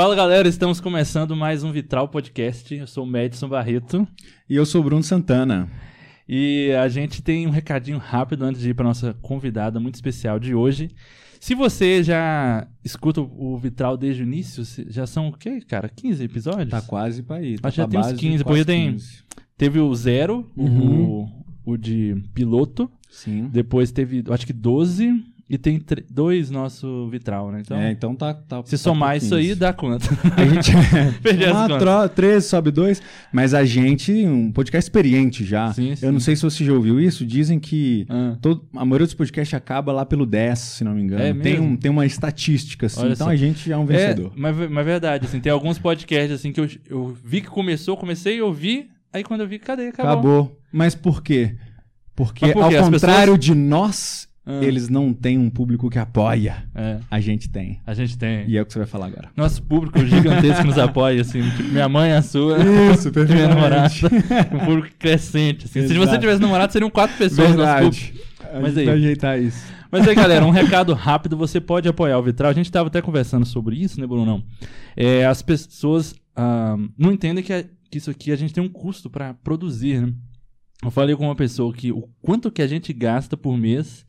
Fala galera, estamos começando mais um Vitral Podcast. Eu sou o Madison Barreto E eu sou o Bruno Santana. e a gente tem um recadinho rápido antes de ir para nossa convidada muito especial de hoje. Se você já escuta o Vitral desde o início, já são o quê, cara? 15 episódios? Tá quase pra ir. Tá Acho que já tem uns base de 15, quase porque tem- 15. Teve o zero, Uhum. o, o de piloto. Sim. Depois teve, acho que 12. E tem dois nosso Vitral, né? Então, é, então tá. tá se tá somar isso aí, 15. dá conta. A gente. Perdi as contas. 13, sobe 2. Mas a gente, um podcast experiente já. Sim, sim. Eu não sei se você já ouviu isso. Dizem que Ah. todo, a maioria dos podcasts acaba lá pelo 10, se não me engano. É tem, um, tem uma estatística, assim. Olha então só. a gente já é um É, vencedor. mas, mas é verdade, assim, tem alguns podcasts assim que eu, eu vi que começou, comecei a ouvir, aí quando eu vi, cadê? Acabou. Acabou. Mas por quê? Porque, Mas por ao quê? Contrário de nós, Ah. eles não têm um público que apoia. É, A gente tem. a gente tem. E é o que você vai falar agora. Nosso público gigantesco nos apoia, assim, tipo, minha mãe, a sua, Isso, minha namorada, um público crescente, assim. Se você tivesse namorado, seriam quatro pessoas no nosso público. Verdade. A Mas aí. ajeitar isso. Mas aí, galera, um recado rápido, você pode apoiar o Vitral. A gente estava até conversando sobre isso, né, Brunão? É, as pessoas ah, não entendem que, a- que isso aqui a gente tem um custo para produzir, né? Eu falei com uma pessoa que o quanto que a gente gasta por mês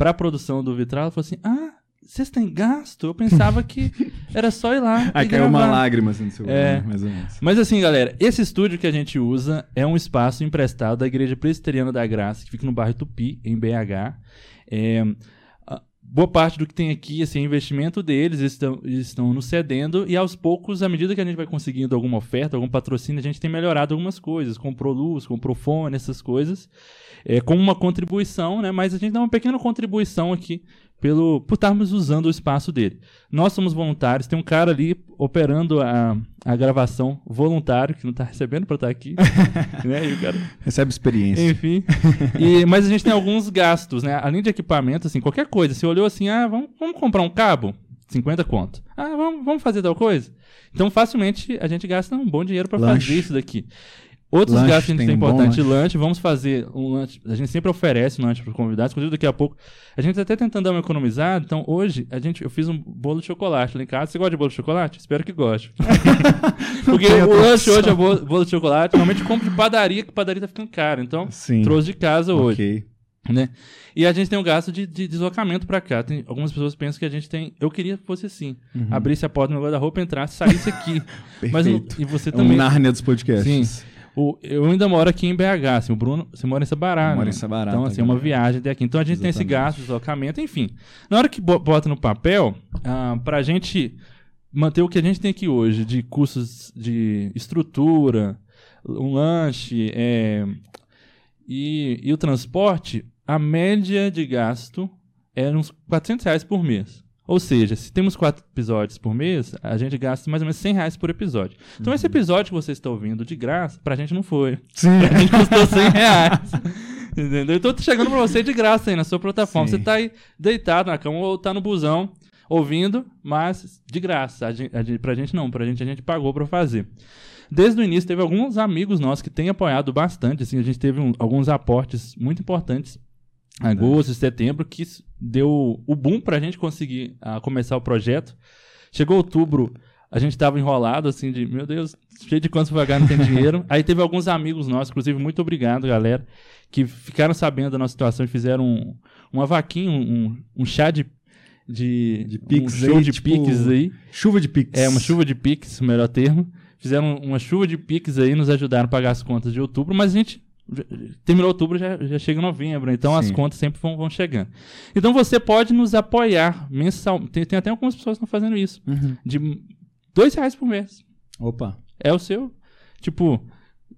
para a produção do Vitral, ela falou assim: "Ah, vocês têm gasto? Eu pensava que era só ir lá Aí caiu uma gravar." lágrima assim no seu É. olho, mais ou menos. Mas assim, galera, esse estúdio que a gente usa é um espaço emprestado da Igreja Presbiteriana da Graça, que fica no bairro Tupi, em BH. É, boa parte do que tem aqui assim, é investimento deles, eles estão, eles estão nos cedendo, e aos poucos, à medida que a gente vai conseguindo alguma oferta, algum patrocínio, a gente tem melhorado algumas coisas. Comprou luz, comprou fone, essas coisas, é, como uma contribuição, né? mas a gente dá uma pequena contribuição aqui pelo, por estarmos usando o espaço dele. Nós somos voluntários, tem um cara ali operando a, a gravação voluntário, que não está recebendo para estar aqui. né? E o cara Recebe experiência. enfim. E- mas a gente tem alguns gastos, né? Além de equipamento, assim, qualquer coisa. Você olhou assim, ah, vamos, vamos comprar um cabo? 50 conto. Ah, vamos, vamos fazer tal coisa? Então, facilmente, a gente gasta um bom dinheiro para fazer isso daqui. Outros Lanche, gastos que a gente tem importante, lanche. vamos fazer um lanche. A gente sempre oferece um lanche para os convidados, inclusive daqui a pouco. A gente tá até tentando dar uma economizada, então hoje a gente, eu fiz um bolo de chocolate lá em casa. Você gosta de bolo de chocolate? Espero que goste. Porque o lanche hoje é bolo, bolo de chocolate. Normalmente eu compro de padaria, que padaria tá ficando caro. Então, Sim. trouxe de casa hoje, Ok. né? E a gente tem um gasto de, de deslocamento pra cá. Tem, algumas pessoas pensam que a gente tem. Eu queria que fosse assim: Uhum. abrisse a porta do meu guarda-roupa, entrasse, saísse aqui. Mas e você É um também. Nárnia dos podcasts. Sim. O- eu ainda moro aqui em BH, assim, o Bruno, você mora em Sabará, né? em Sabará, Então, tá assim, é uma viagem até aqui. Então a gente tem esse Exatamente. gasto de deslocamento, enfim. Na hora que bo- bota no papel, ah, pra gente manter o que a gente tem aqui hoje, de custos de estrutura, um lanche é, e, e o transporte, a média de gasto é uns 400 reais por mês. Ou seja, se temos quatro episódios por mês, a gente gasta mais ou menos 100 reais por episódio. Então esse episódio que você está ouvindo de graça, pra gente não foi. Sim. Pra gente custou 100 reais. Entendeu? Então eu tô chegando pra você de graça aí na sua plataforma. Sim. Você tá aí deitado na cama ou tá no busão ouvindo, mas de graça. A gente, a gente, pra gente não, pra gente a gente pagou pra fazer. Desde o início teve alguns amigos nossos que têm apoiado bastante, assim, a gente teve um- alguns aportes muito importantes agosto, setembro, que deu o boom pra gente conseguir ah, começar o projeto. Chegou outubro, a gente tava enrolado, assim, de, meu Deus, cheio de contas pra pagar, não tem dinheiro. Aí teve alguns amigos nossos, inclusive, muito obrigado, galera, que ficaram sabendo da nossa situação e fizeram um, uma vaquinha, um, um chá de... De, De Pix um show aí, de tipo, piques aí. Chuva de Pix. É, uma chuva de Pix, o melhor termo. Fizeram uma chuva de Pix aí, nos ajudaram a pagar as contas de outubro, mas a gente terminou outubro, já, já chega novembro, então as Sim. contas sempre vão, vão chegando. Então você pode nos apoiar mensal. Tem, tem até algumas pessoas que estão fazendo isso. Uhum. De dois reais por mês. Opa. É o seu. Tipo,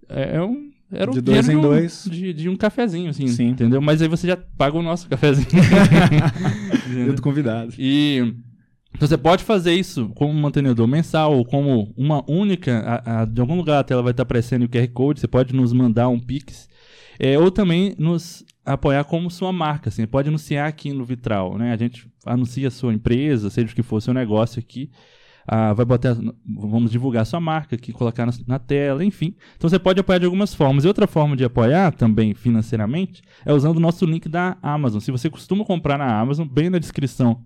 é, é um. Era De dois em de um- dois. De, de um cafezinho, assim. Sim. Entendeu? Mas aí você já paga o nosso cafezinho. Eu tô convidado. E então você pode fazer isso como mantenedor mensal ou como uma única. a- a- de algum lugar a tela vai estar aparecendo o QR Code, você pode nos mandar um Pix. É, ou também nos apoiar como sua marca. Assim, pode anunciar aqui no Vitral. Né? A gente anuncia a sua empresa, seja o que for seu negócio aqui. ah, vai botar, vamos divulgar sua marca aqui, colocar na, na tela, enfim. Então você pode apoiar de algumas formas. E outra forma de apoiar também financeiramente é usando o nosso link da Amazon. Se você costuma comprar na Amazon, bem na descrição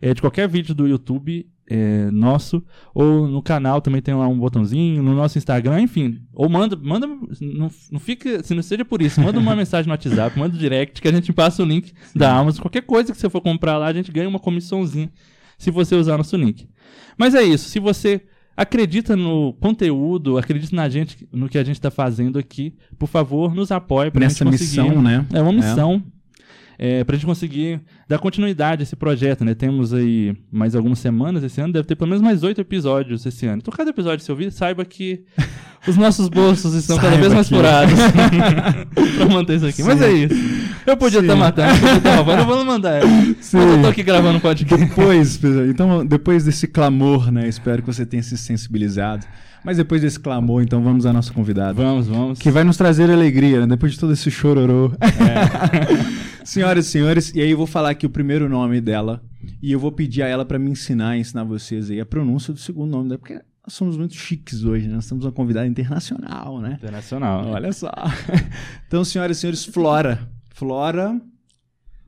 é, de qualquer vídeo do YouTube, é, nosso, ou no canal também tem lá um botãozinho, no nosso Instagram, enfim. Ou manda, manda, não, não fica, se não seja por isso, manda uma mensagem no WhatsApp, manda um direct que a gente passa o link da Amazon. Qualquer coisa que você for comprar lá, a gente ganha uma comissãozinha se você usar nosso link. Mas é isso, se você acredita no conteúdo, acredita na gente, no que a gente está fazendo aqui, por favor, nos apoie para Nessa gente conseguir. missão, né? É uma missão. É, pra gente conseguir dar continuidade a esse projeto, né? Temos aí mais algumas semanas esse ano, deve ter pelo menos mais oito episódios esse ano. Então, cada episódio que você ouvir, saiba que os nossos bolsos estão cada vez mais que- furados pra manter isso aqui. Mas Sim. é isso. Eu podia Sim. estar matando, eu podia estar roubando, eu vou mandar ela. Mas eu tô aqui gravando um podcast. Depois, então, depois desse clamor, né? Espero que você tenha se sensibilizado. Mas depois desse clamor, então vamos à nossa convidada. Vamos, vamos. Que vai nos trazer alegria, né? Depois de todo esse chororô. É. Senhoras e senhores, e aí eu vou falar aqui o primeiro nome dela. E eu vou pedir a ela pra me ensinar e ensinar vocês aí a pronúncia do segundo nome dela. Porque nós somos muito chiques hoje, né? Nós temos uma convidada internacional, né? Internacional. Olha só. Então, senhoras e senhores, Flora. Flora.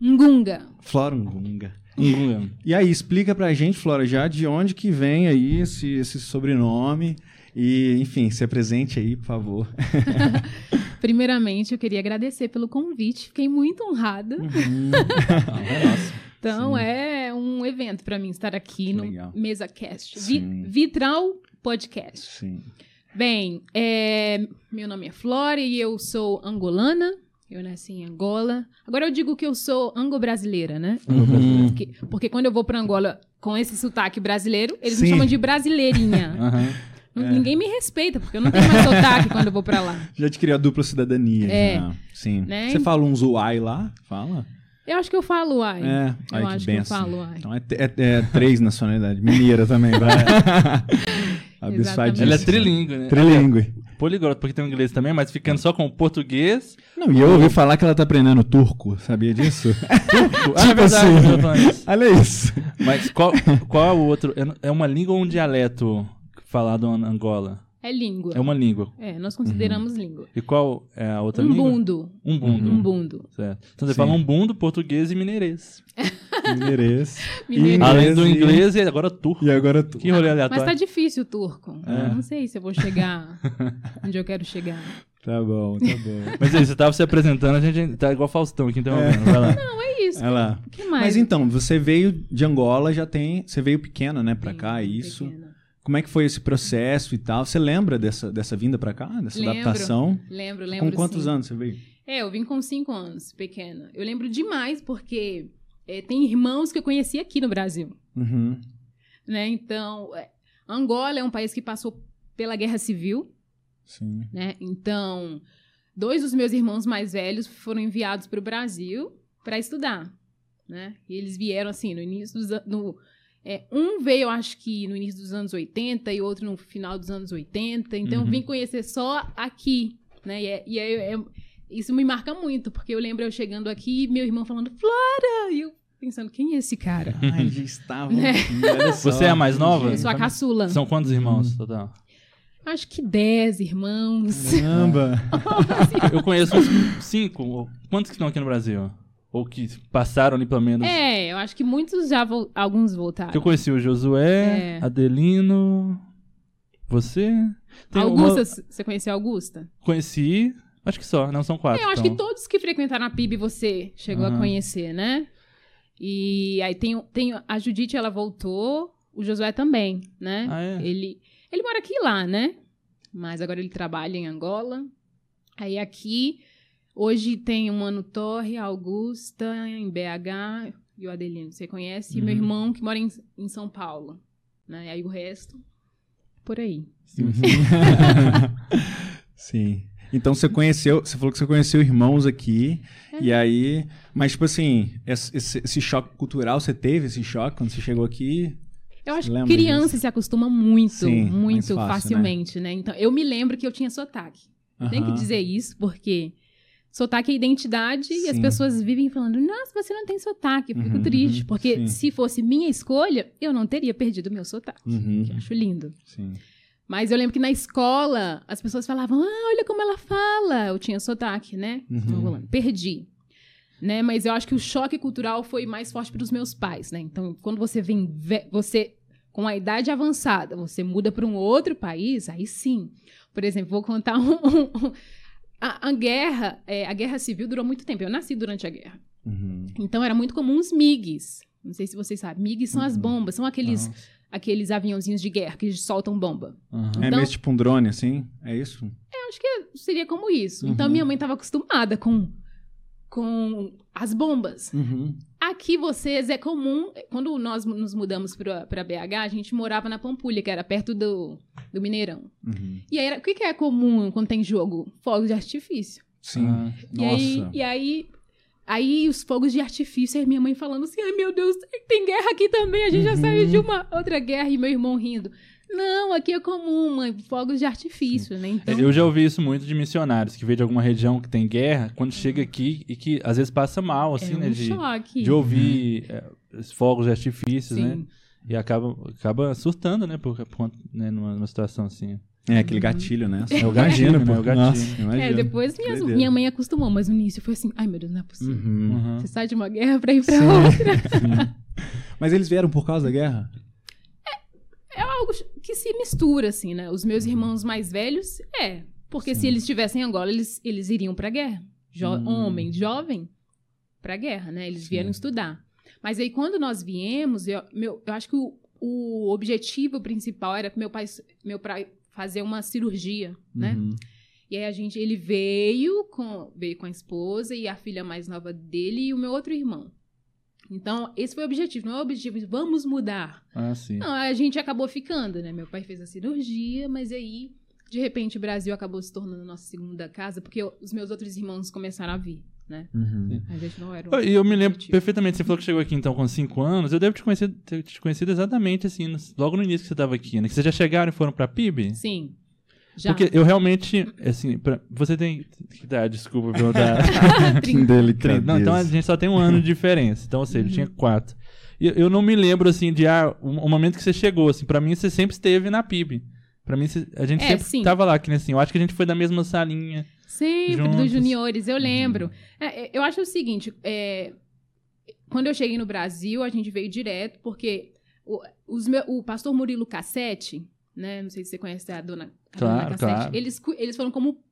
Ngunga. Flora Ngunga. Hum, E aí, explica pra gente, Flora, já de onde que vem aí esse, esse sobrenome. E, enfim, se apresente aí, por favor. Primeiramente, eu queria agradecer pelo convite. Fiquei muito honrada. é nossa. Então, Sim. é um evento para mim estar aqui no Legal. MesaCast. Vi-. Vitral Podcast. Sim. Bem, é, meu nome é Flora e eu sou angolana. Eu nasci em Angola. Agora eu digo que eu sou ango-brasileira, né? Uhum. Porque, porque quando eu vou para Angola com esse sotaque brasileiro, eles Sim. me chamam de brasileirinha. Aham. Não- É. Ninguém me respeita, porque eu não tenho mais sotaque quando eu vou para lá. Já adquiriu a dupla cidadania. É. já. Sim. Né? Você fala um zoai lá? Fala? Eu acho que eu falo ai. É. eu Ai, acho que, eu falo ai. Então é, é- é três nacionalidades. Mineira também, vai. Ela é trilingue, né? Trilingue. Poliglota, porque tem o inglês também, mas ficando só com o português. Não, e eu ouvi falar que ela tá aprendendo turco. Sabia disso? Turco. Ah, é Tipo verdade, assim. Olha isso. Mas qual, qual é o outro? É- É uma língua ou um dialeto falado em Angola? É língua. É uma língua. É, nós consideramos língua. E qual é a outra língua? Umbundo. Umbundo. Umbundo. Certo. Então você Sim. fala umbundo, português e mineirês. Mineirês. Mineiro. Além do inglês e agora turco. E agora tu. Que rolê Mas aleatório. tá difícil o turco. É. Eu Não sei se eu vou chegar onde eu quero chegar. Tá bom, tá bom. Mas aí, você tava se apresentando, a gente tá igual Faustão aqui interrompendo. Vai lá. Não, é isso. Olha lá. O que mais? Mas então, você veio de Angola, já tem. Você veio pequena, né, pra Sim, cá, isso. pequena. Como é que foi esse processo e tal? Você lembra dessa, dessa vinda pra cá, dessa Lembro. adaptação? Lembro, lembro. Com quantos sim. anos você veio? É, eu vim com cinco anos, pequena. Eu lembro demais porque é, tem irmãos que eu conheci aqui no Brasil. Uhum. Né? Então, é, Angola é um país que passou pela guerra civil. Sim. né? Então, dois dos meus irmãos mais velhos foram enviados para o Brasil para estudar, né? E eles vieram assim no início dos an- no é, um veio, eu acho que no início dos anos 80 e outro no final dos anos 80. Então, eu Uhum. vim conhecer só aqui, né? E, é- e é- é- isso me marca muito, porque eu lembro eu chegando aqui e meu irmão falando Flora! E eu pensando, quem é esse cara? Ai, já estavam. Né? Você é a mais nova? Eu sou a caçula. São quantos irmãos total? Acho que dez irmãos. Caramba. Eu conheço uns cinco. Quantos que estão aqui no Brasil? Ou que passaram ali pelo menos? É, eu acho que muitos já vol- alguns voltaram. Que eu conheci o Josué, É. Adelino, você. Tem Augusta, uma- você conheceu a Augusta? Conheci, acho que só, não são quatro. É, eu acho então. que todos que frequentaram a PIB você chegou a conhecer, né? E aí tem, tem a Judite, ela voltou, o Josué também, né? Ah, é? Ele, ele mora aqui e lá, né? Mas agora ele trabalha em Angola. Aí aqui, hoje tem o Mano Torre, a Augusta, em BH, e o Adelino, você conhece? E meu Uhum. irmão, que mora em, em São Paulo. Né? Aí o resto, por aí. Sim. Então você conheceu, você falou que você conheceu irmãos aqui, É. e aí, mas tipo assim, esse, esse- choque cultural, você teve esse choque quando você chegou aqui? Eu acho que criança disso? se acostuma muito, Sim, muito fácil, né? facilmente, né? Então, eu me lembro que eu tinha sotaque. Tem que dizer isso, porque sotaque é identidade e as Sim. pessoas vivem falando, nossa, você não tem sotaque. Eu fico Uhum, triste, uhum, porque sim. se fosse minha escolha, eu não teria perdido meu sotaque. Uhum. Que eu acho lindo. Sim. Mas eu lembro que na escola as pessoas falavam, ah, olha como ela fala. Eu tinha sotaque, né? Uhum. Perdi. Né? Mas eu acho que o choque cultural foi mais forte para os meus pais, né? Então, quando você vem, ve- você com a idade avançada, você muda para um outro país, aí sim. Por exemplo, vou contar um. um- a, a guerra, é, a guerra civil durou muito tempo. Eu nasci durante a guerra. Uhum. Então era muito comum os MIGs. Não sei se vocês sabem. MIGs são as Uhum. bombas, são aqueles, aqueles aviãozinhos de guerra que soltam bomba. Aham. É Então- mesmo tipo um drone, assim? É isso? Eu acho que seria como isso. Então Uhum. minha mãe estava acostumada com, com as bombas. Uhum. Aqui vocês é comum. Quando nós nos mudamos para BH, a gente morava na Pampulha, que era perto do, do Mineirão. Uhum. E aí, era- o que, que é comum quando tem jogo? Fogos de artifício. Sim. Ah. E aí, Nossa. e aí, aí os fogos de artifício, aí minha mãe falando assim: ai meu Deus, tem guerra aqui também, a gente já Uhum. saiu de uma outra guerra, e meu irmão rindo. Não, aqui é comum, mãe, fogos de artifício, né? Então, Eu já ouvi isso muito de missionários que veio de alguma região que tem guerra, quando chega aqui e que às vezes passa mal, assim, é né? um De, choque. de ouvir é, os fogos de artifícios, Sim. né? E acaba, acaba surtando, né? Por, por- né, numa, numa situação assim. É aquele gatilho, né? É o gatilho, né? pô. É o gatilho. Nossa, imagina. É, depois Doideira. minha mãe acostumou, mas no início foi assim: ai meu Deus, não é possível. Uhum. Uhum. Você sai de uma guerra pra ir pra Sim. outra. Mas eles vieram por causa da guerra? É algo que se mistura, assim, né? Os meus irmãos mais velhos, é. Porque se Sim. eles estivessem em Angola, eles, eles iriam pra guerra. Jo Hum. Homem, jovem, pra guerra, né? Eles Sim. vieram estudar. Mas aí, quando nós viemos, eu, meu, eu acho que o, o objetivo principal era que meu pai, meu pai fazer uma cirurgia, né? Uhum. E aí a gente, ele veio com, veio com a esposa e a filha mais nova dele e o meu outro irmão. Então, esse foi o objetivo. Não é o objetivo, de vamos mudar. Ah, sim. Não, a gente acabou ficando, né? Meu pai fez a cirurgia, mas aí, de repente, o Brasil acabou se tornando nossa segunda casa, porque eu- os meus outros irmãos começaram a vir, né? Uhum. A gente não era um E eu me lembro objetivo. perfeitamente, você falou que chegou aqui então com 5 anos, eu devo te conhecer, ter te conhecido exatamente assim, logo no início que você estava aqui, né? Que vocês já chegaram e foram pra PIB? Sim. Já. Porque eu realmente, assim, pra- você tem. Idade? Desculpa perguntar. Que 30. delicadeza. Não, então a gente só tem um ano de diferença. Então, ou seja, eu tinha quatro. E eu- não me lembro, assim, de ah, o, o momento que você chegou, assim. Pra mim, você sempre esteve na PIB. Pra mim, a gente É, sempre sim. tava lá, que nem assim. Eu acho que a gente foi da mesma salinha. Sempre, Juntos. dos juniores, eu lembro. É, é, eu acho o seguinte, é, quando eu cheguei no Brasil, a gente veio direto, porque o, os meu- o pastor Murilo Cassetti, né? Não sei se você conhece a dona Carolina Claro, Cassetti. claro. Eles, eles foram como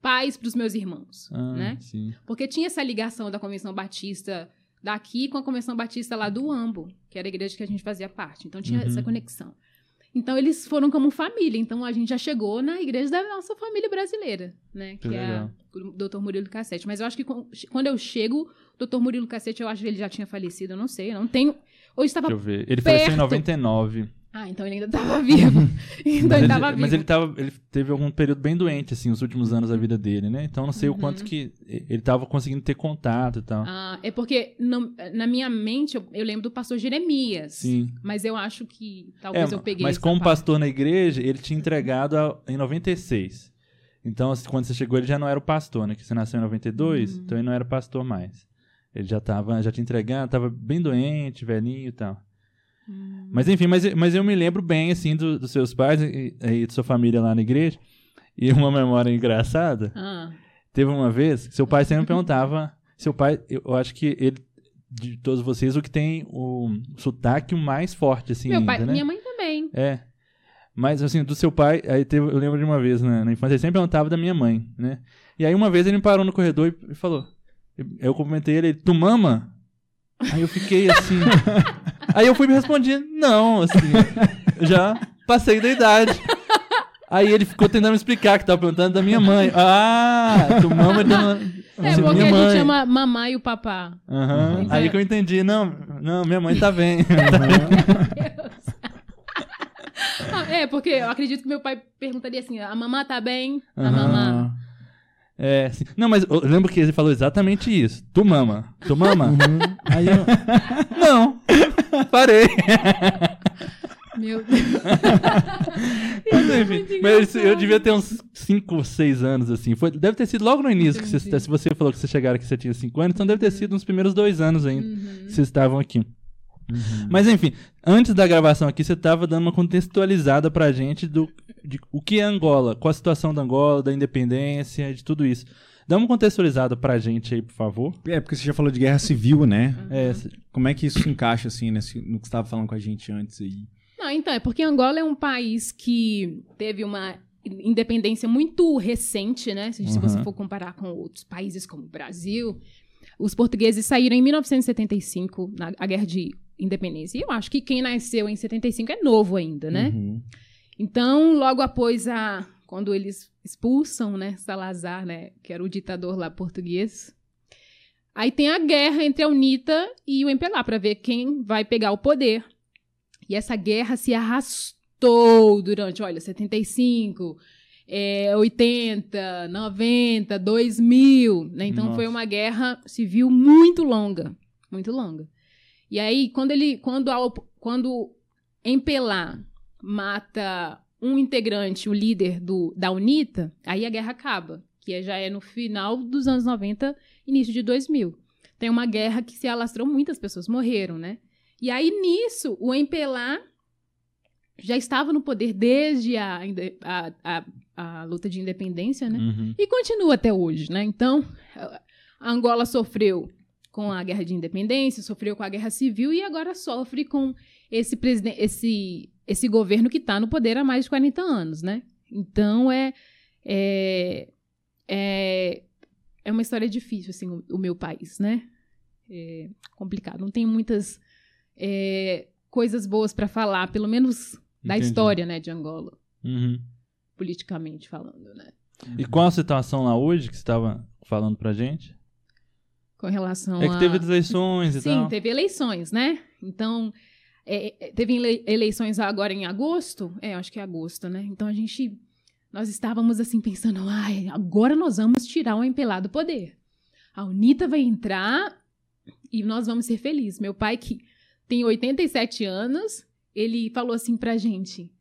pais para os meus irmãos, Ah, né? Sim. Porque tinha essa ligação da Convenção Batista daqui com a Convenção Batista lá do Ambo, que era a igreja que a gente fazia parte. Então tinha Uhum. essa conexão. Então eles foram como família. Então a gente já chegou na igreja da nossa família brasileira, né? Que Que, é o Dr. Murilo Cassete. Mas eu acho que quando eu chego, o Dr. Murilo Cassete, eu acho que ele já tinha falecido, eu não sei, eu não tenho. Ou estava. Deixa eu ver. Ele faleceu em perto. 99. Ah, então ele ainda estava vivo. então mas ele estava vivo. mas ele tava. Ele teve algum período bem doente, assim, os últimos anos da vida dele, né? Então não sei o Uhum. quanto que ele tava conseguindo ter contato e tal. Ah, é porque não- na minha mente eu, eu lembro do pastor Jeremias. Sim. Mas eu acho que É, talvez eu peguei. mas como parte. pastor na igreja, ele tinha entregado a- em 96. Então, assim, quando você chegou, ele já não era o pastor, né? Que você nasceu em 92, Uhum. então ele não era pastor mais. Ele já tava, já tinha entregado, tava bem doente, velhinho e tal. Hum. Mas enfim, mas, mas eu me lembro bem, assim, do- dos seus pais e, e de sua família lá na igreja. E uma memória engraçada, Ah, teve uma vez, que seu pai sempre me perguntava, seu pai, eu, acho que ele, de todos vocês, o que tem o sotaque mais forte, assim, meu ainda, pai, né? minha mãe também. É. Mas, assim, do seu pai, aí teve, eu lembro de uma vez na, na infância, ele sempre perguntava da minha mãe, né? E aí uma vez ele me parou no corredor e, e falou. Eu cumprimentei ele, tu mama? Aí eu fiquei assim. aí eu fui me responder, não, assim. já passei da idade. Aí ele ficou tentando me explicar que tava perguntando da minha mãe. Ah, tu mama da É, assim, porque minha a mãe. gente chama mamãe e o papá. Mas Aí é- que eu entendi, não, não, minha mãe tá bem. Ah, é, porque eu acredito que meu pai perguntaria assim: a mamã tá bem? A Aham. mamã. É, assim, não, mas eu lembro que ele falou exatamente isso. Tu mama. Tu mama? Aí eu. Não. Parei. Meu Deus. Mas, enfim, mas eu devia ter uns 5, 6 anos, assim. Foi, deve ter sido logo no início, que você, se você falou que você chegaram aqui, você tinha 5 anos, então deve ter sido nos primeiros dois anos ainda Uhum. que vocês estavam aqui. Mas enfim, antes da gravação aqui, você estava dando uma contextualizada pra gente do de o que é Angola, qual a situação da Angola, da independência, de tudo isso. Dá uma contextualizada pra gente aí, por favor. É, porque você já falou de guerra civil, né? É, Como é que isso se encaixa, assim, nesse- no que você estava falando com a gente antes aí? Não, então, é porque Angola é um país que teve uma independência muito recente, né? Se, se Uhum. você for comparar com outros países como o Brasil. Os portugueses saíram em 1975, na a Guerra de Independência. E eu acho que quem nasceu em 75 é novo ainda, né? Uhum. Então, logo após a. Quando eles expulsam, né, Salazar, né, que era o ditador lá português. Aí tem a guerra entre a UNITA e o MPLA para ver quem vai pegar o poder. E essa guerra se arrastou durante, olha, 75, é, 80, 90, 2000, né? Então Nossa. foi uma guerra civil muito longa, muito longa. E aí quando ele, quando a, quando MPLA mata um integrante, o líder do, da UNITA, aí a guerra acaba, que já é no final dos anos 90, início de 2000. Tem uma guerra que se alastrou, muitas pessoas morreram, né? E aí nisso, o MPLA já estava no poder desde a, a, a, a luta de independência, né? Uhum. E continua até hoje, né? Então, a Angola sofreu com a guerra de independência, sofreu com a guerra civil e agora sofre com esse presidente, esse, esse governo que está no poder há mais de 40 anos, né? Então é é, é, é uma história difícil assim o, o meu país, né? É complicado, não tem muitas é, coisas boas para falar, pelo menos da Entendi. história, né, de Angola, Uhum. politicamente falando, né? E qual a situação lá hoje que você estava falando pra gente? Com relação É que a... teve eleições e Sim, tal. teve eleições, né? Então, é, é, teve ele- eleições agora em agosto. É, acho que é agosto, né? Então a gente. Nós estávamos assim pensando, ai, agora nós vamos tirar o MPLA do poder. A UNITA vai entrar e nós vamos ser felizes. Meu pai, que tem 87 anos, ele falou assim pra gente: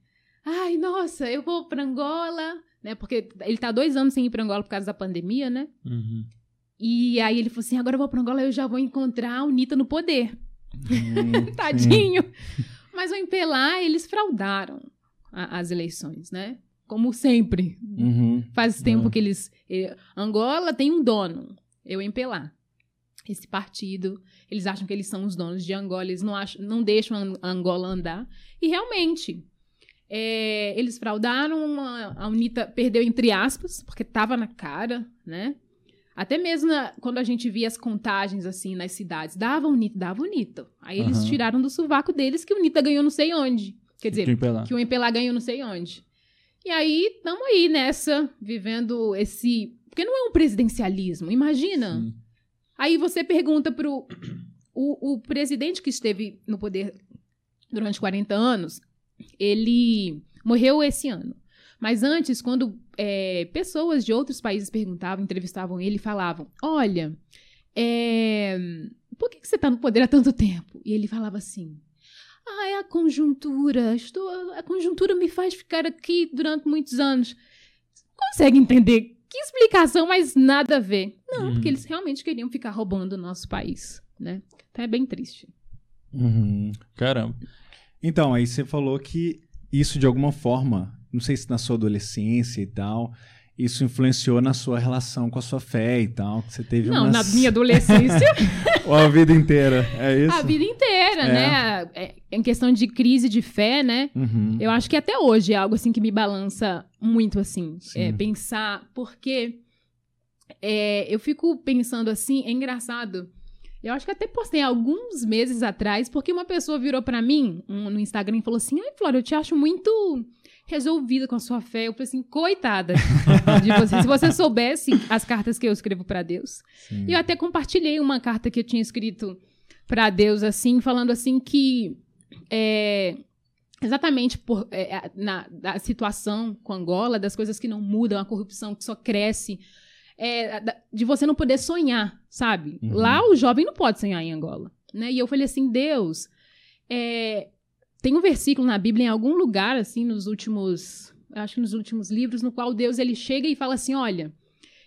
ai, nossa, eu vou pra Angola, né? Porque ele tá dois anos sem ir pra Angola por causa da pandemia, né? Uhum. E aí ele falou assim: agora eu vou pra Angola, eu já vou encontrar a Unita no poder. Hum, Tadinho. Mas o MPLA, eles fraudaram a- as eleições, né? Como sempre. Uhum. Faz tempo Ah. que eles. eh, Angola tem um dono, é o MPLA. Esse partido, eles acham que eles são os donos de Angola, eles não, acham, não deixam a Angola andar. E realmente, eh, eles fraudaram, a, a UNITA perdeu entre aspas, porque estava na cara, né? Até mesmo na- quando a gente via as contagens assim nas cidades, dava UNITA, dava UNITA. Aí eles Aham. tiraram do sovaco deles que o UNITA ganhou não sei onde. Quer dizer, Quem pela- que o MPLA ganhou não sei onde. E aí, estamos aí nessa, vivendo esse. Porque não é um presidencialismo, imagina. Sim. Aí você pergunta pro. O, o presidente que esteve no poder durante 40 anos, ele morreu esse ano. Mas antes, quando é, pessoas de outros países perguntavam, entrevistavam ele, falavam: Olha, é, por que, que você está no poder há tanto tempo? E ele falava assim: Ah, é a conjuntura. Estou, a conjuntura me faz ficar aqui durante muitos anos. Consegue entender? Que explicação, mas nada a ver. Não, Uhum. porque eles realmente queriam ficar roubando o nosso país, né? Então é bem triste. Uhum. Caramba. Então, aí você falou que isso de alguma forma, não sei se na sua adolescência e tal, isso influenciou na sua relação com a sua fé e tal, que você teve Não, umas... na minha adolescência, Ou a vida inteira, é isso? a vida inteira, É. né? É, em questão de crise de fé, né? Uhum. Eu acho que até hoje é algo assim que me balança muito assim, Sim. é, pensar porque é, eu fico pensando assim, é engraçado. Eu acho que até postei alguns meses atrás, porque uma pessoa virou pra mim um, no Instagram e falou assim: "Ai, Flora, eu te acho muito resolvida com a sua fé". Eu falei assim: "Coitada de você. Se você soubesse as cartas que eu escrevo pra Deus". Sim. E eu até compartilhei uma carta que eu tinha escrito pra Deus, assim, falando assim que é, exatamente por é, na da situação com Angola, das coisas que não mudam, a corrupção que só cresce, é, de você não poder sonhar, sabe? Uhum. Lá o jovem não pode sonhar em Angola, né? E eu falei assim, Deus, é, tem um versículo na Bíblia em algum lugar, assim, nos últimos, acho que nos últimos livros, no qual Deus ele chega e fala assim, olha,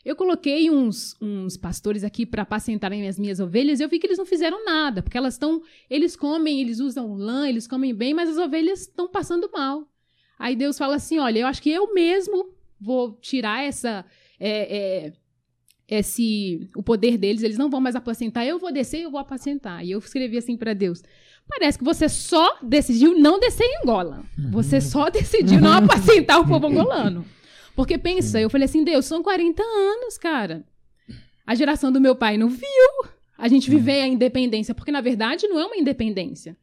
eu coloquei uns, uns pastores aqui para apacentarem as minhas ovelhas e eu vi que eles não fizeram nada, porque elas estão. Eles comem, eles usam lã, eles comem bem, mas as ovelhas estão passando mal. Aí Deus fala assim: olha, eu acho que eu mesmo vou tirar essa. é, é, esse o poder deles, eles não vão mais apacentar, eu vou descer e eu vou apacentar. E eu escrevi assim para Deus: Parece que você só decidiu não descer em Angola. Você só decidiu não apacentar o povo angolano. Porque pensa, eu falei assim, Deus, são 40 anos, cara. A geração do meu pai não viu a gente viver a independência, porque na verdade não é uma independência.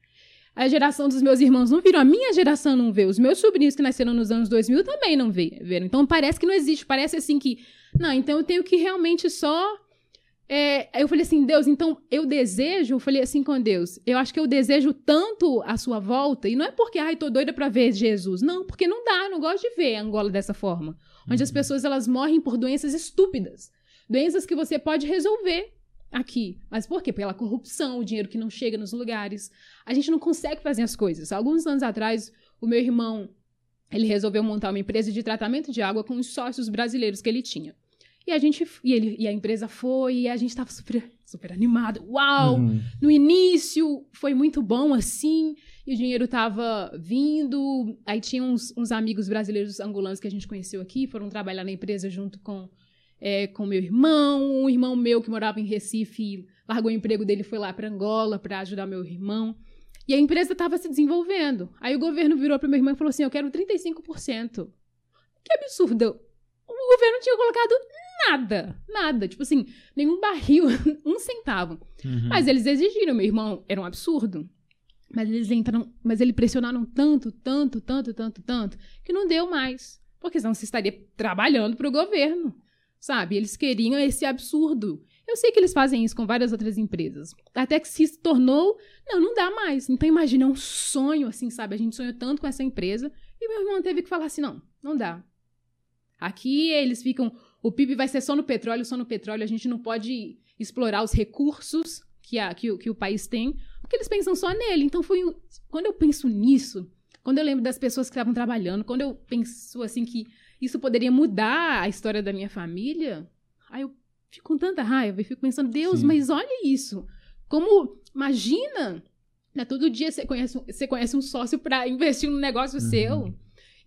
A geração dos meus irmãos não viram, a minha geração não vê, os meus sobrinhos que nasceram nos anos 2000 também não viram. Então parece que não existe, parece assim que, não, então eu tenho que realmente só é, eu falei assim, Deus, então eu desejo, eu falei assim com Deus, eu acho que eu desejo tanto a sua volta, e não é porque, ai, tô doida pra ver Jesus, não, porque não dá, não gosto de ver Angola dessa forma, onde as pessoas elas morrem por doenças estúpidas, doenças que você pode resolver aqui, mas por quê? Pela corrupção, o dinheiro que não chega nos lugares, a gente não consegue fazer as coisas. Alguns anos atrás, o meu irmão, ele resolveu montar uma empresa de tratamento de água com os sócios brasileiros que ele tinha. E a gente e ele e a empresa foi e a gente estava super super animado. Uau! Uhum. No início foi muito bom assim, e o dinheiro estava vindo. Aí tinha uns, uns amigos brasileiros angolanos que a gente conheceu aqui, foram trabalhar na empresa junto com é, com meu irmão, um irmão meu que morava em Recife, largou o emprego dele, foi lá para Angola para ajudar meu irmão. E a empresa estava se desenvolvendo. Aí o governo virou para meu irmão e falou assim: "Eu quero 35%". Que absurdo! O governo tinha colocado nada, nada. Tipo assim, nenhum barril, um centavo. Uhum. Mas eles exigiram, meu irmão, era um absurdo. Mas eles entraram, mas eles pressionaram tanto, tanto, tanto, tanto, tanto, que não deu mais. Porque senão você estaria trabalhando para o governo, sabe? Eles queriam esse absurdo. Eu sei que eles fazem isso com várias outras empresas. Até que se tornou, não, não dá mais. Então imagina, é um sonho, assim, sabe? A gente sonhou tanto com essa empresa. E meu irmão teve que falar assim, não, não dá. Aqui eles ficam, o PIB vai ser só no petróleo, só no petróleo. A gente não pode explorar os recursos que, a, que, o, que o país tem, porque eles pensam só nele. Então, foi um- quando eu penso nisso, quando eu lembro das pessoas que estavam trabalhando, quando eu penso assim que isso poderia mudar a história da minha família, aí eu fico com tanta raiva e fico pensando, Deus, Sim. mas olha isso. Como, imagina, né, todo dia você conhece, um- você conhece um sócio para investir num negócio seu.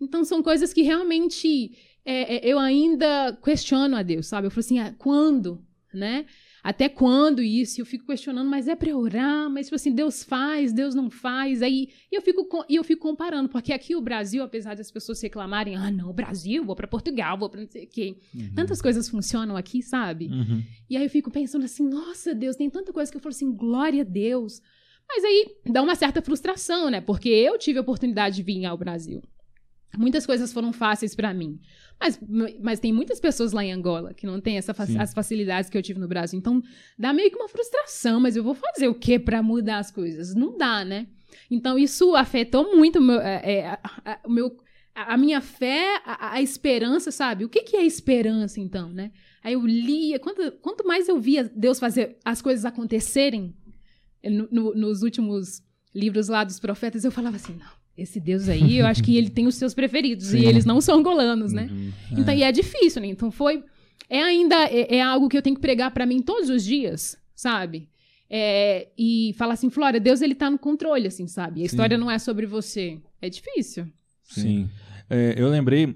Então, são coisas que realmente é, é, eu ainda questiono a Deus, sabe? Eu falo assim, ah, quando, né? Até quando isso? Eu fico questionando, mas é pra orar? Mas, tipo assim, Deus faz, Deus não faz. Aí e eu fico, co- e eu fico comparando, porque aqui o Brasil, apesar das pessoas reclamarem, ah, não, Brasil, vou pra Portugal, vou pra não sei o quê. Tantas coisas funcionam aqui, sabe? Uhum. E aí eu fico pensando assim, nossa, Deus, tem tanta coisa que eu falo assim, glória a Deus. Mas aí dá uma certa frustração, né? Porque eu tive a oportunidade de vir ao Brasil. Muitas coisas foram fáceis pra mim. Mas, mas tem muitas pessoas lá em Angola que não têm essa fa- Sim. as facilidades que eu tive no Brasil. Então, dá meio que uma frustração, mas eu vou fazer o quê pra mudar as coisas? Não dá, né? Então, isso afetou muito o meu, é, é, a, a- o meu, a a minha fé, a, a esperança, sabe? O que, que é esperança, então, né? Aí eu lia, quanto, quanto mais eu via Deus fazer as coisas acontecerem no- no- nos últimos livros lá dos profetas, eu falava assim, não, esse Deus aí, eu acho que ele tem os seus preferidos, e Sim. eles não são angolanos, né? Uhum. Então, e é difícil, né? Então foi. É ainda. É, é algo que eu tenho que pregar pra mim todos os dias, sabe? É, e falar assim, Flora, Deus ele tá no controle, assim, sabe? A história não é sobre você. É difícil. Sim. É, eu lembrei,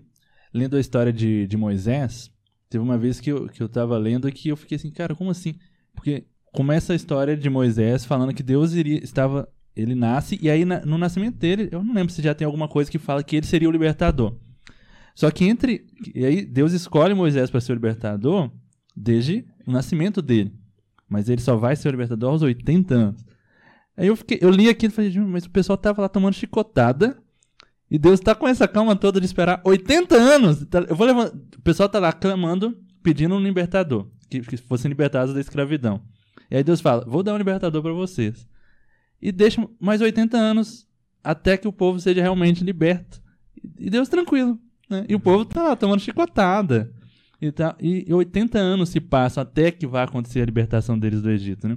lendo a história de, de Moisés, teve uma vez que eu, que eu tava lendo que eu fiquei assim, cara, como assim? Porque começa a história de Moisés falando que Deus iria, estava. Ele nasce, e aí na- no nascimento dele, eu não lembro se já tem alguma coisa que fala que ele seria o libertador. Só que entre. E aí Deus escolhe Moisés para ser o libertador desde o nascimento dele. Mas ele só vai ser o libertador aos 80 anos. Aí eu, fiquei, eu li aquilo e falei, "Gente, mas o pessoal tava lá tomando chicotada. E Deus tá com essa calma toda de esperar 80 anos. Tá- Eu vou levar... O pessoal tá lá clamando, pedindo um libertador. Que, que fossem libertados da escravidão. E aí Deus fala: Vou dar um libertador pra vocês. E deixa mais 80 anos até que o povo seja realmente liberto. E Deus tranquilo. Né? E o povo tá lá tomando chicotada. E, tá, e 80 anos se passam até que vai acontecer a libertação deles do Egito, né?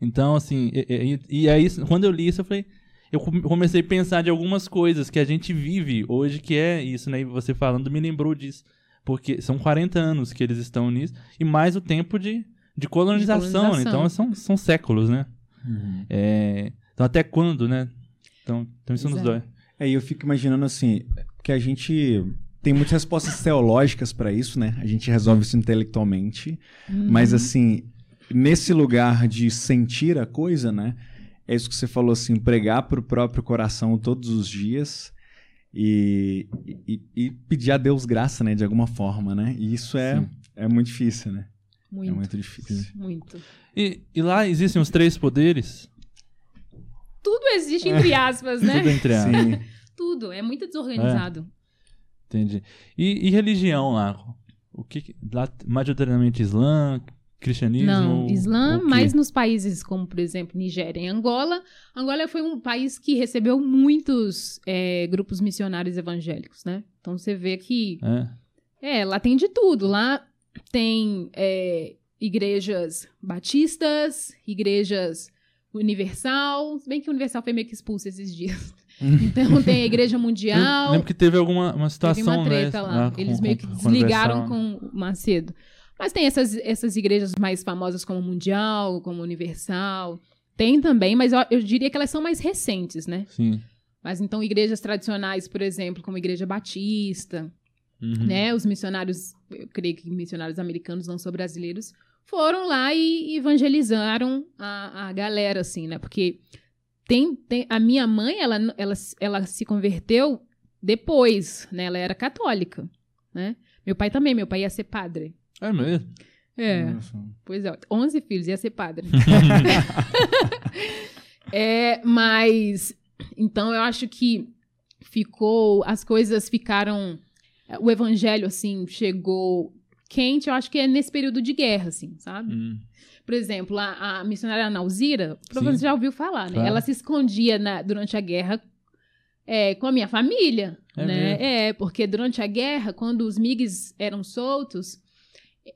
Então, assim, e, e- e aí, quando eu li isso, eu falei. Eu come- comecei a pensar de algumas coisas que a gente vive hoje, que é isso, né? E você falando me lembrou disso. Porque são 40 anos que eles estão nisso, e mais o tempo de, de colonização, De né? colonização. Então são, são séculos, né? Uhum. É, então até quando, né? Então, então isso nos Exato. dói. É, e eu fico imaginando assim, que a gente tem muitas respostas teológicas pra isso, né? A gente resolve isso intelectualmente, Uhum. mas assim, nesse lugar de sentir a coisa, né? é isso que você falou, assim, pregar pro próprio coração todos os dias e, e, e pedir a Deus graça, né, de alguma forma, né? E isso é, é muito difícil, né? Muito. É muito difícil. Muito. E, e lá existem os três poderes? Tudo existe entre aspas, né? Tudo entre aspas. Sim. Tudo. É muito desorganizado. Entendi. E, e religião lá? O que lá majoritariamente Islã, cristianismo? Não, Islã, mas nos países como, por exemplo, Nigéria e Angola. Angola foi um país que recebeu muitos é, grupos missionários evangélicos, né? Então você vê que É. É, lá tem de tudo. Lá tem é, igrejas batistas, igrejas universal. Se bem que Universal foi meio que expulso esses dias. Então tem a igreja Eu mundial. lembro que teve alguma uma Teve situação, uma treta né? lá. com- Eles meio que desligaram com o Macedo. Mas tem essas, essas igrejas mais famosas como Mundial, como Universal. Tem também, mas eu, eu diria que elas são mais recentes, né? Sim. Mas então igrejas tradicionais, por exemplo, como Igreja Batista, Uhum. né? Os missionários, eu creio que missionários americanos, não só brasileiros, foram lá e evangelizaram a, a galera, assim, né? Porque tem, tem a minha mãe, ela, ela, ela se converteu depois, né? Ela era católica, né? Meu pai também, meu pai ia ser padre. É mesmo? É, Nossa. pois é, 11 filhos, ia ser padre. É, mas então eu acho que ficou, as coisas ficaram, o evangelho assim chegou quente. Eu acho que é nesse período de guerra, assim, sabe? Hum. Por exemplo, a, a missionária Nauzira, provavelmente você já ouviu falar, né? Claro. Ela se escondia na- durante a guerra é, com a minha família, É né? mesmo? É, porque durante a guerra, quando os MIGs eram soltos,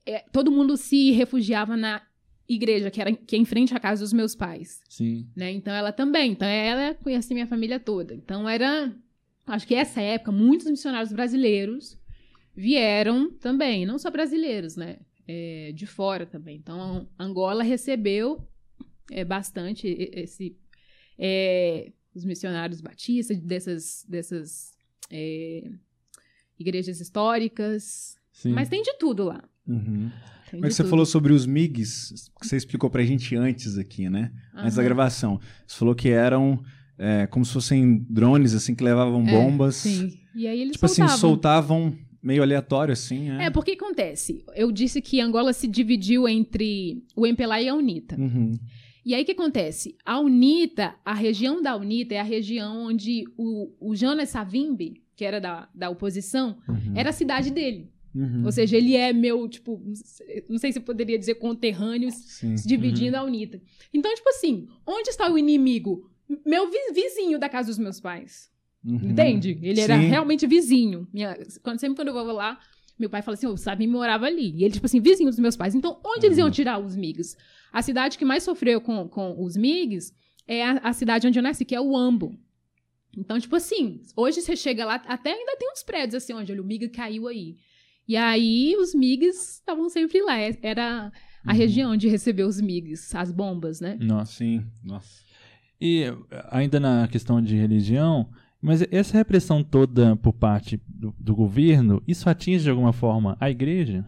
é, todo mundo se refugiava na igreja, que, era, que é em frente à casa dos meus pais Sim. né? Então ela também, então ela conhecia minha família toda. Então era, acho que essa época muitos missionários brasileiros vieram também, não só brasileiros, né? É, de fora também. Então Angola recebeu é, bastante esse é, os missionários batistas dessas dessas é, igrejas históricas, Sim. mas tem de tudo lá. Uhum. Mas você tudo. falou sobre os MIGs, que você explicou pra gente antes aqui, né? Antes da gravação. Você falou que eram é, como se fossem drones, assim, que levavam É, bombas. Sim. E aí eles Tipo assim, soltavam. soltavam meio aleatório, assim. É, É, porque acontece. Eu disse que Angola se dividiu entre o MPLA e a UNITA. Uhum. E aí o que acontece? A UNITA, a região da UNITA é a região onde o, o Jonas Savimbi, que era da, da oposição, Uhum. era a cidade dele. Uhum. Ou seja, ele é meu, tipo, não sei- se eu poderia dizer conterrâneos Sim. se dividindo a UNITA. Então, tipo assim, onde está o inimigo? Meu vi- vizinho da casa dos meus pais. Uhum. Entende? Ele era Sim. realmente vizinho. Minha, quando, sempre quando eu vou lá, meu pai fala assim: o Sabim morava ali. E ele, tipo assim, vizinho dos meus pais. Então, onde eles iam tirar os MIGs? A cidade que mais sofreu com, com os MIGs é a, a cidade onde eu nasci, que é o Ambo. Então, tipo assim, hoje você chega lá, até ainda tem uns prédios assim, onde olha, o MIG caiu aí. E aí os MIGs estavam sempre lá. É- Era a Uhum. região onde recebeu os MIGs, as bombas, né? Nossa. Sim. Nossa. E ainda na questão de religião, mas essa repressão toda por parte do, do governo, isso atinge de alguma forma a igreja?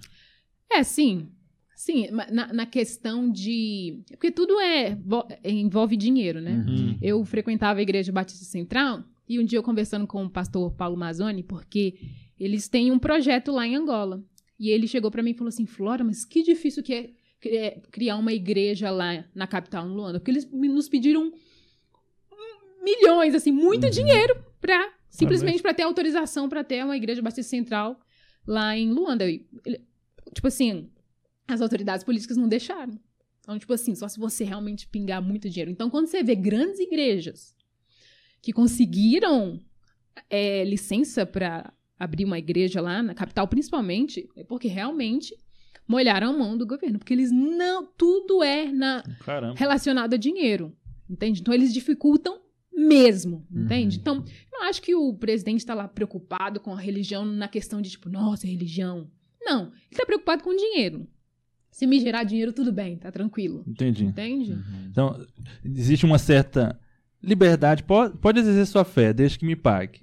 É, sim. Sim, na, na questão de. Porque tudo é, vo- envolve dinheiro, né? Uhum. Eu frequentava a Igreja Batista Central e um dia eu conversando com o pastor Paulo Mazzoni, porque eles têm um projeto lá em Angola. E ele chegou pra mim e falou assim: Flora, mas que difícil que é cri- é criar uma igreja lá na capital, em Luanda. Porque eles nos pediram milhões, assim, muito Uhum. dinheiro pra simplesmente para ter autorização pra ter uma Igreja Batista Central lá em Luanda. E tipo assim, as autoridades políticas não deixaram. Então, tipo assim, só se você realmente pingar muito dinheiro. Então, quando você vê grandes igrejas que conseguiram é, licença para abrir uma igreja lá na capital, principalmente, é porque realmente molharam a mão do governo. Porque eles não. Tudo é na, Caramba. relacionado a dinheiro. Entende? Então, eles dificultam mesmo. Entende? Uhum. Então, eu não acho que o presidente está lá preocupado com a religião na questão de, tipo, nossa, religião. Não. Ele está preocupado com dinheiro. Se me gerar dinheiro, tudo bem, tá tranquilo. Entendi. Entende? Uhum. Então, existe uma certa liberdade. Pode, pode exercer sua fé, desde que me pague.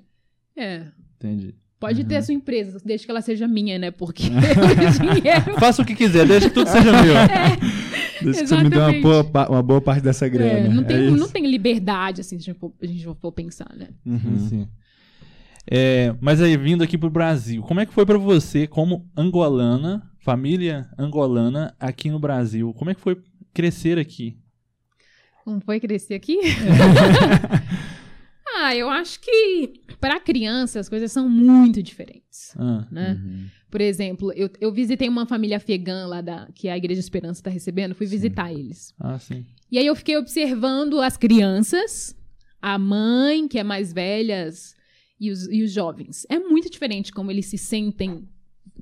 É. Entendi. Pode ter Uhum. a sua empresa, desde que ela seja minha, né? Porque o dinheiro. Faça o que quiser, desde que tudo seja meu. Desde que você me deu uma boa, uma boa parte dessa grana. É, não, É tem, isso. não tem liberdade, assim, se a gente for, a gente for pensar, né? Uhum. Sim. É, mas aí, vindo aqui pro Brasil, como é que foi pra você, como angolana, família angolana aqui no Brasil? Como é que foi crescer aqui? Como foi crescer aqui? ah, eu acho que para criança as coisas são muito diferentes, Ah, né? Uhum. Por exemplo, eu, eu visitei uma família afegã lá da que a Igreja Esperança está recebendo, fui Sim. visitar eles. ah, sim. E aí eu fiquei observando as crianças, a mãe, que é mais velhas, e os, e os jovens. É muito diferente como eles se sentem,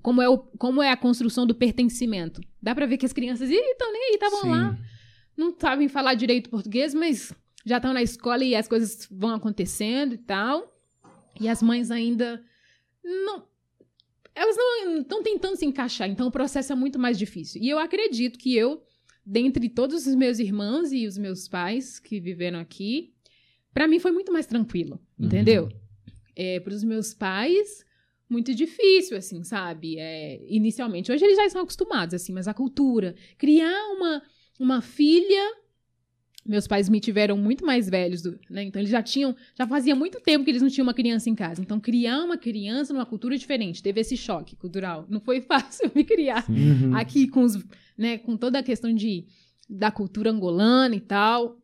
como é, o, como é a construção do pertencimento. Dá pra ver que as crianças estão nem aí, estavam lá, não sabem falar direito português, mas já estão na escola e as coisas vão acontecendo e tal. E as mães ainda não. Elas não estão tentando se encaixar, então o processo é muito mais difícil. E eu acredito que eu, dentre todos os meus irmãos e os meus pais que viveram aqui, pra mim foi muito mais tranquilo, Uhum. entendeu? É, para os meus pais, muito difícil, assim, sabe? É, inicialmente. Hoje eles já estão acostumados, assim, mas a cultura. Criar uma, uma filha. Meus pais me tiveram muito mais velhos, do- né? Então eles já tinham. Já fazia muito tempo que eles não tinham uma criança em casa. Então, criar uma criança numa cultura diferente. Teve esse choque cultural. Não foi fácil me criar Uhum. aqui com os, né, com toda a questão de da cultura angolana e tal.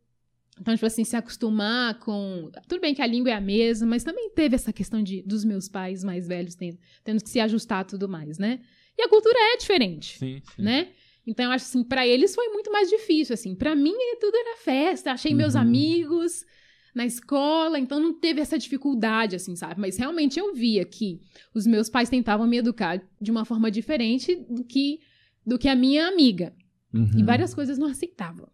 Então, tipo assim, se acostumar com. Tudo bem que a língua é a mesma, mas também teve essa questão de dos meus pais mais velhos tendo, tendo que se ajustar a tudo mais, né? E a cultura é diferente, Sim, sim. né? Então, eu acho assim, pra eles foi muito mais difícil, assim. Pra mim, tudo era festa. Achei meus Uhum. amigos na escola, então não teve essa dificuldade, assim, sabe? Mas realmente eu via que os meus pais tentavam me educar de uma forma diferente do que, do que a minha amiga. Uhum. E várias coisas não aceitavam.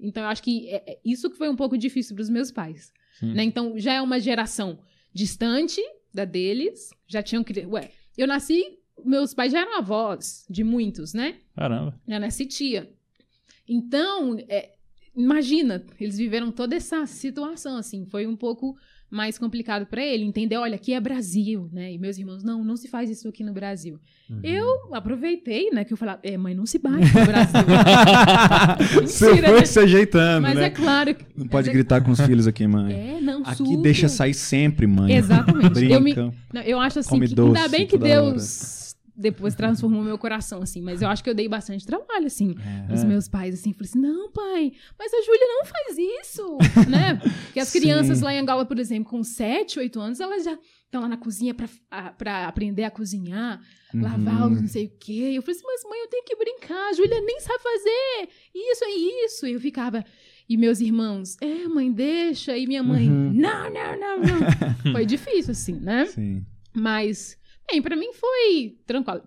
Então, eu acho que é- é isso que foi um pouco difícil para os meus pais. Né? Então, já é uma geração distante da deles. Já tinham... cri- Ué, eu nasci... Meus pais já eram avós de muitos, né? Caramba. Já nasci tia. Então, é, imagina, eles viveram toda essa situação, assim. Foi um pouco mais complicado para ele entender, olha, aqui é Brasil, né? E meus irmãos, não, não se faz isso aqui no Brasil. Uhum. Eu aproveitei, né? Que eu falava, é, mãe, não se bate no Brasil. Você Mentira, foi né? se ajeitando, Mas né? é claro que... Não pode é- gritar com os filhos aqui, mãe. É, não, Aqui super. deixa sair sempre, mãe. Exatamente. Eu, me, Brinca. não, eu acho assim, que doce ainda bem que Deus depois transformou meu coração, assim. Mas eu acho que eu dei bastante trabalho, assim. É. Os meus pais, assim, falaram assim, não, pai, mas a Júlia não faz isso, né? Porque as Sim. crianças lá em Angola, por exemplo, com 7, 8 anos, elas já estão lá na cozinha pra, a- pra aprender a cozinhar, lavar Uhum. os não sei o quê. Eu falei assim, mas mãe, eu tenho que brincar, a Júlia nem sabe fazer. Isso é isso. E eu ficava... E meus irmãos, é, mãe, deixa. E minha mãe, Uhum. não, não, não, não. Foi difícil, assim, né? Sim. Mas, bem, pra mim foi tranquilo,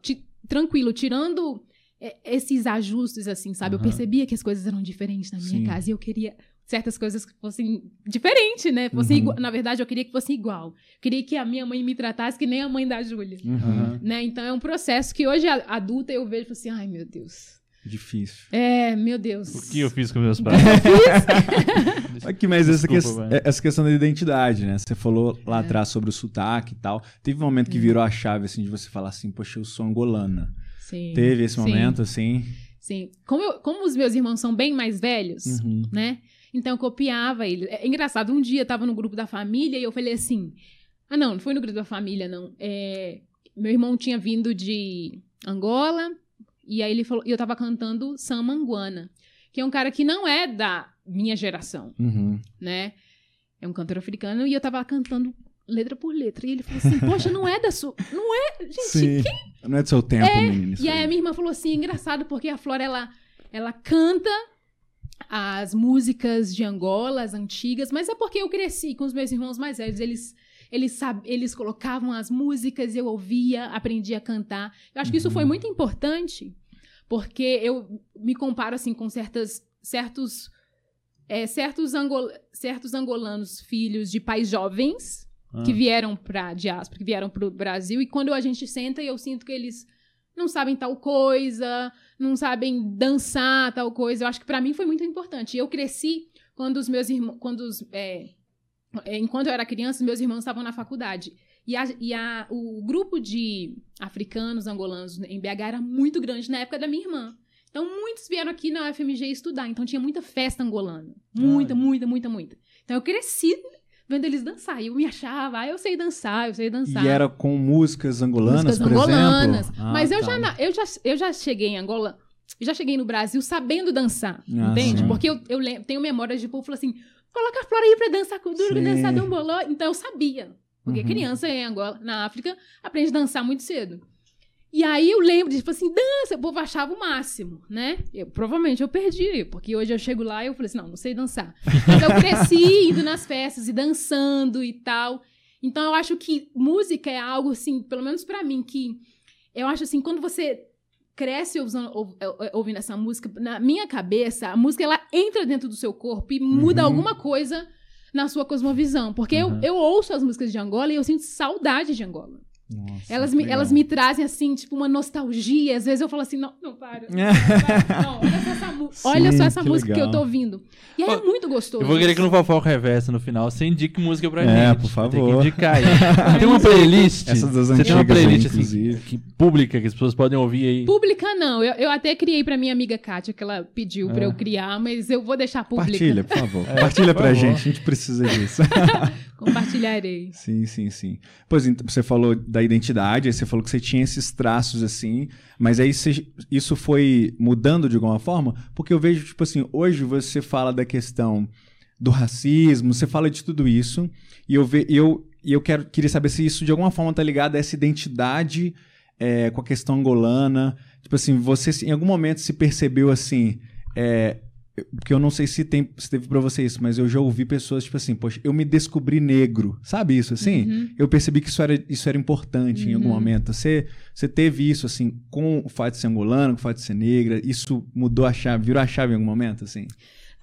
tranquilo tirando é, esses ajustes, assim, sabe? Aham. Eu percebia que as coisas eram diferentes na minha Sim. casa e eu queria certas coisas que fossem diferentes, né? Fossem Uhum. Na verdade, eu queria que fosse igual. Eu queria que a minha mãe me tratasse que nem a mãe da Júlia. Uhum. Né? Então é um processo que hoje, a- adulta, eu vejo e falo assim, ai meu Deus. Difícil. É, meu Deus. O que eu fiz com meus pais? Aqui, mas essa, Desculpa, que- vai. essa questão da identidade, né? Você falou lá É. atrás sobre o sotaque e tal. Teve um momento que virou a chave, assim, de você falar assim, poxa, eu sou angolana. Sim. Teve esse Sim, momento, assim? Sim. Como, eu- como os meus irmãos são bem mais velhos, Uhum. né? Então eu copiava ele. É engraçado, um dia eu tava no grupo da família e eu falei assim. Ah, não, não foi no grupo da família, não. É, meu irmão tinha vindo de Angola, e aí ele falou. E eu tava cantando Sam Manguana, que é um cara que não é da minha geração, Uhum. né? É um cantor africano, e eu tava cantando letra por letra. E ele falou assim: Poxa, não é da sua. Não é. Gente, Sim. Não é do seu tempo, menino. isso e aí a minha irmã falou assim, engraçado, porque a Flora, ela, ela canta as músicas de Angola, as antigas, mas é porque eu cresci com os meus irmãos mais velhos, eles... Eles, sab... eles colocavam as músicas, eu ouvia, aprendia a cantar. Eu acho que isso Uhum. foi muito importante, porque eu me comparo assim com certas, certos, é, certos, angol... certos angolanos, filhos de pais jovens, Ah. que vieram pra diáspora, que vieram pro Brasil, e quando a gente senta, eu sinto que eles não sabem tal coisa, não sabem dançar tal coisa. Eu acho que pra mim foi muito importante. Eu cresci quando os meus irmãos, quando os, é, é, enquanto eu era criança, meus irmãos estavam na faculdade. E, a, e a, o grupo de africanos, angolanos em BH era muito grande na época da minha irmã. Então, muitos vieram aqui na UFMG estudar. Então, tinha muita festa angolana. Muita, Olha. muita, muita, muita. Então, eu cresci vendo eles dançar. E eu me achava, ah, eu sei dançar, eu sei dançar. E era com músicas angolanas, músicas por angolanas. exemplo? Ah, Mas eu, tá. já, eu, já, eu já cheguei em Angola, já cheguei no Brasil sabendo dançar, Ah, entende? sim. Porque eu, eu tenho memórias de povo falou assim, coloca a Flora aí pra dançar com duro, dançar de um boló. Então eu sabia. Porque Uhum. criança em Angola, na África, aprende a dançar muito cedo. E aí eu lembro de, tipo assim, dança, o povo achava o máximo, né? Eu, provavelmente eu perdi, porque hoje eu chego lá e eu falei assim, não, não sei dançar. Mas eu cresci indo nas festas e dançando e tal. Então eu acho que música é algo, assim, pelo menos pra mim, que eu acho assim, quando você cresce usando- ou- ou- ouvindo essa música, na minha cabeça, a música ela entra dentro do seu corpo e muda Uhum. alguma coisa na sua cosmovisão. Porque eu- Uhum. eu, ouço as músicas de Angola e eu sinto saudade de Angola. Nossa, Elas me, legal. elas me trazem, assim, tipo, uma nostalgia. Às vezes eu falo assim, não, não, para. para. Não, olha só essa, Sim, olha só essa que música que eu legal. tô ouvindo. E aí é muito gostoso. Eu vou querer que no Fofoca Reversa, no final, você indique música pra É, gente. por Tem favor. que indicar aí. Tem uma playlist. Essas das você tem uma antigas playlist, assim, inclusive. que, pública, que as pessoas podem ouvir aí. Pública não. Eu, eu até criei pra minha amiga Kátia, que ela pediu pra É. eu criar, mas eu vou deixar pública. Partilha, por favor. Partilha por pra favor. gente, a gente precisa disso. Compartilharei. Sim, sim, sim. Pois então, você falou da identidade, aí você falou que você tinha esses traços assim, mas aí você- isso foi mudando de alguma forma? Porque eu vejo, tipo assim, hoje você fala da questão do racismo, você fala de tudo isso, e eu, ve, eu, e eu quero, queria saber se isso de alguma forma tá ligado a essa identidade é, com a questão angolana. Tipo assim, você em algum momento se percebeu assim, é, porque eu não sei se, tem, se teve pra você isso, mas eu já ouvi pessoas, tipo assim, poxa, eu me descobri negro. Sabe isso, assim? Uhum. Eu percebi que isso era, isso era importante em algum Uhum. momento. Você, você teve isso, assim, com o fato de ser angolano, com o fato de ser negra, isso mudou a chave, virou a chave em algum momento, assim?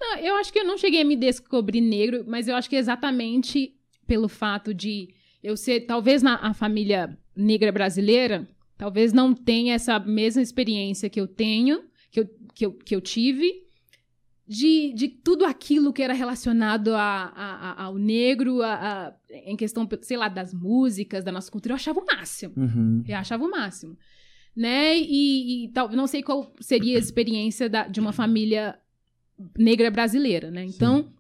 Não, eu acho que eu não cheguei a me descobrir negro, mas eu acho que exatamente pelo fato de eu ser, talvez na a família negra brasileira, talvez não tenha essa mesma experiência que eu tenho, que eu, que eu, que eu tive, de, de tudo aquilo que era relacionado a, a- a- ao negro, a- em questão, sei lá, das músicas, da nossa cultura, eu achava o máximo. Uhum. Eu achava o máximo. Né? E, e tal, não sei qual seria a experiência da- de uma família negra brasileira, né? Então,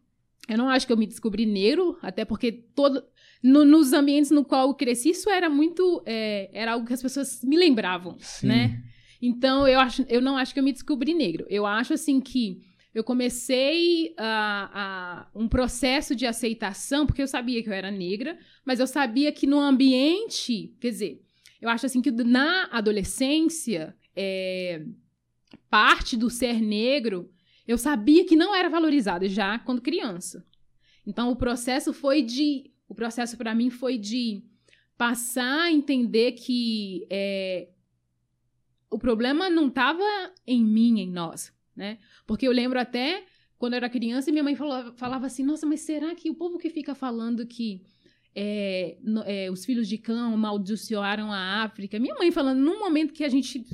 eu não acho que eu me descobri negro, até porque todo, no- nos ambientes no qual eu cresci, isso era muito. é, era algo que as pessoas me lembravam, Sim. né? Então, eu, acho, eu não acho que eu me descobri negro. Eu acho, assim, que eu comecei a, a- um processo de aceitação, porque eu sabia que eu era negra, mas eu sabia que no ambiente, quer dizer, eu acho assim que na adolescência, é, parte do ser negro, eu sabia que não era valorizado já quando criança. Então o processo foi de, o processo para mim foi de passar a entender que é, o problema não estava em mim, em nós, né? Porque eu lembro até quando eu era criança e minha mãe falava, falava assim: Nossa, mas será que o povo que fica falando que é, no- é, os filhos de Cã amaldiçoaram a África? Minha mãe falando num momento que a gente.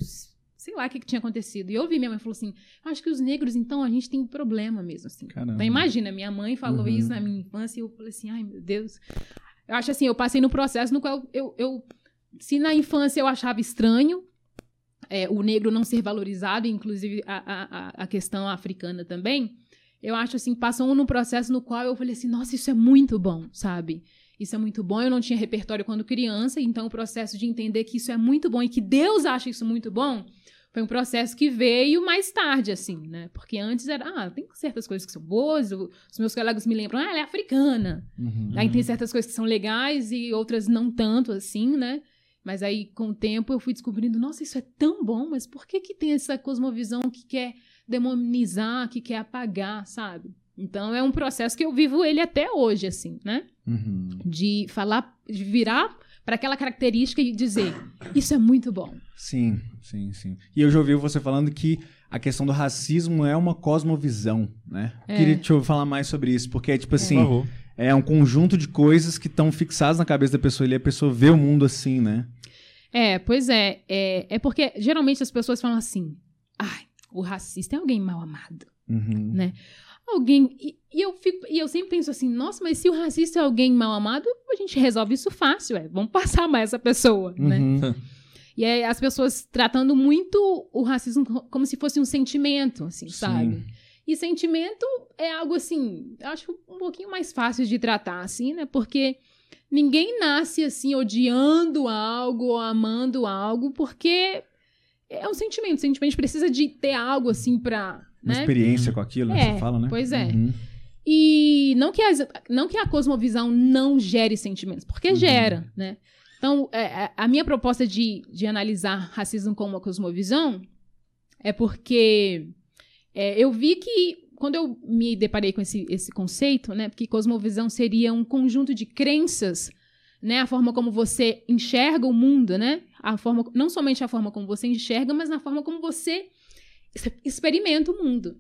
Sei lá o que, que tinha acontecido. E eu ouvi minha mãe falou assim: Acho que os negros, então, a gente tem problema mesmo, assim. Caramba. Então, imagina, minha mãe falou Uhum. isso na minha infância e eu falei assim: Ai, meu Deus. Eu acho assim, eu passei no processo no qual eu. eu se na infância eu achava estranho é, o negro não ser valorizado, inclusive a, a, a- questão africana também, eu acho assim, passou num processo no qual eu falei assim, nossa, isso é muito bom, sabe? Isso é muito bom. Eu não tinha repertório quando criança, então o processo de entender que isso é muito bom e que Deus acha isso muito bom foi um processo que veio mais tarde, assim, né? Porque antes era, ah, tem certas coisas que são boas, os meus colegas me lembram, ah, ela é africana. Uhum. Aí tem certas coisas que são legais e outras não tanto, assim, né? Mas aí, com o tempo, eu fui descobrindo, nossa, isso é tão bom, mas por que que tem essa cosmovisão que quer demonizar, que quer apagar, sabe? Então, é um processo que eu vivo ele até hoje, assim, né? Uhum. De falar, de virar para aquela característica e dizer, isso é muito bom. Sim, sim, sim. E eu já ouvi você falando que a questão do racismo é uma cosmovisão, né? É. Queria te ouvir falar mais sobre isso, porque, tipo assim, Por favor. é um conjunto de coisas que estão fixadas na cabeça da pessoa e a pessoa vê o mundo assim, né? É, pois é, é. É porque geralmente as pessoas falam assim, ai, o racista é alguém mal amado. Uhum. Né? Alguém. E, e eu fico, e eu sempre penso assim, nossa, mas se o racista é alguém mal amado, a gente resolve isso fácil, é. Vamos passar mais essa pessoa, né? Uhum. E aí as pessoas tratando muito o racismo co- como se fosse um sentimento, assim, sabe? Sim. E sentimento é algo assim, acho um pouquinho mais fácil de tratar, assim, né? Porque ninguém nasce assim odiando algo ou amando algo, porque é um sentimento. O sentimento precisa de ter algo assim pra. Uma Né? experiência com aquilo, né? É, Você fala, né? pois é. Uhum. E não que, as- não que a cosmovisão não gere sentimentos, porque Uhum. gera, né? Então, é, é, a minha proposta de, de analisar racismo como uma cosmovisão é porque é, eu vi que, quando eu me deparei com esse, esse conceito, né? Porque cosmovisão seria um conjunto de crenças, né? A forma como você enxerga o mundo, né? A forma, não somente a forma como você enxerga, mas na forma como você experimenta o mundo.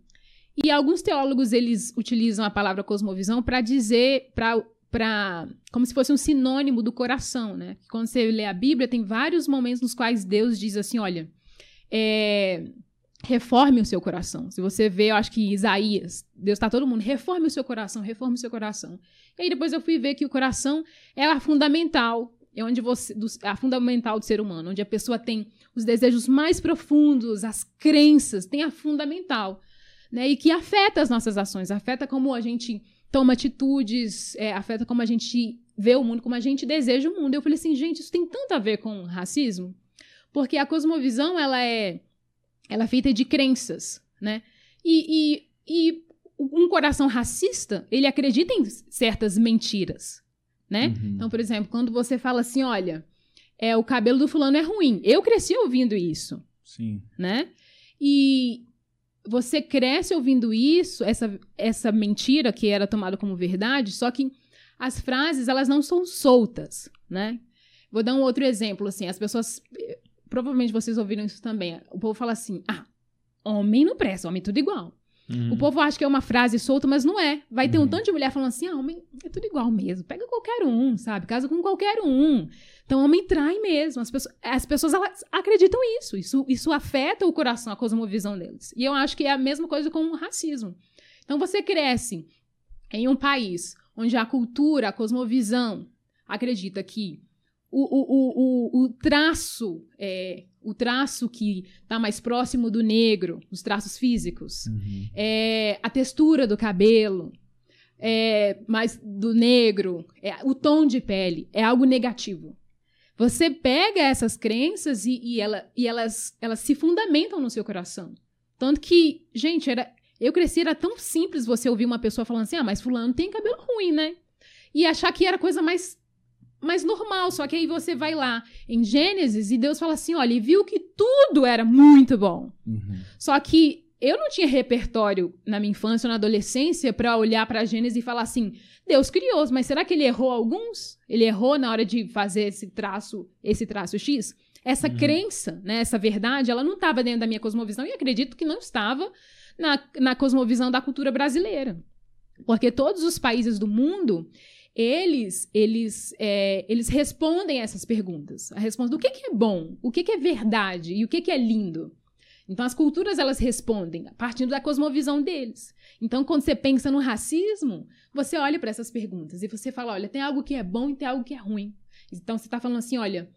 E alguns teólogos eles utilizam a palavra cosmovisão para dizer, para como se fosse um sinônimo do coração, né? Quando você lê a Bíblia, tem vários momentos nos quais Deus diz assim, olha, é, reforme o seu coração. Se você vê, eu acho que Isaías, Deus está todo mundo, reforme o seu coração, reforme o seu coração. E aí depois eu fui ver que o coração é a fundamental, é onde você, do, a fundamental do ser humano, onde a pessoa tem os desejos mais profundos, as crenças, tem a fundamental né? E que afeta as nossas ações, afeta como a gente toma atitudes, é, afeta como a gente vê o mundo, como a gente deseja o mundo. Eu falei assim, gente, isso tem tanto a ver com racismo, porque a cosmovisão ela é, ela é feita de crenças, né? E, e, e um coração racista, ele acredita em certas mentiras, né? Uhum. Então, por exemplo, quando você fala assim, olha, é, o cabelo do fulano é ruim. Eu cresci ouvindo isso Sim. né? E você cresce ouvindo isso, essa, essa mentira que era tomada como verdade, só que as frases, elas não são soltas, né? Vou dar um outro exemplo, assim, as pessoas, provavelmente vocês ouviram isso também, o povo fala assim, ah, homem não presta, homem é tudo igual. Uhum. O povo acha que é uma frase solta, mas não é. Vai ter um Uhum. tanto de mulher falando assim: ah, homem é tudo igual mesmo. Pega qualquer um, sabe? Casa com qualquer um. Então, homem trai mesmo. As pessoas, as pessoas acreditam isso. isso. Isso afeta o coração, a cosmovisão deles. E eu acho que é a mesma coisa com o racismo. Então, você cresce em um país onde a cultura, a cosmovisão acredita que o, o, o, o, traço, é, o traço que está mais próximo do negro, os traços físicos, Uhum. é, a textura do cabelo, é, mais do negro, é, o tom de pele, é algo negativo. Você pega essas crenças e, e ela- e elas, elas se fundamentam no seu coração. Tanto que, gente, era, eu cresci, era tão simples você ouvir uma pessoa falando assim, ah, mas fulano tem cabelo ruim, né? E achar que era coisa mais, mais normal. Só que aí você vai lá em Gênesis e Deus fala assim, olha, e viu que tudo era muito bom. Uhum. Só que eu não tinha repertório na minha infância ou na adolescência pra olhar pra Gênesis e falar assim: Deus criou, mas será que ele errou alguns? Ele errou na hora de fazer esse traço, esse traço X? Essa Uhum. crença, né, essa verdade, ela não estava dentro da minha cosmovisão e acredito que não estava na, na cosmovisão da cultura brasileira. Porque todos os países do mundo, eles eles é, eles respondem essas perguntas. A resposta do que, que é bom, o que, que é verdade e o que, que é lindo. Então, as culturas, elas respondem a partir da cosmovisão deles. Então, quando você pensa no racismo, você olha para essas perguntas e você fala, olha, tem algo que é bom e tem algo que é ruim. Então, você está falando assim, olha,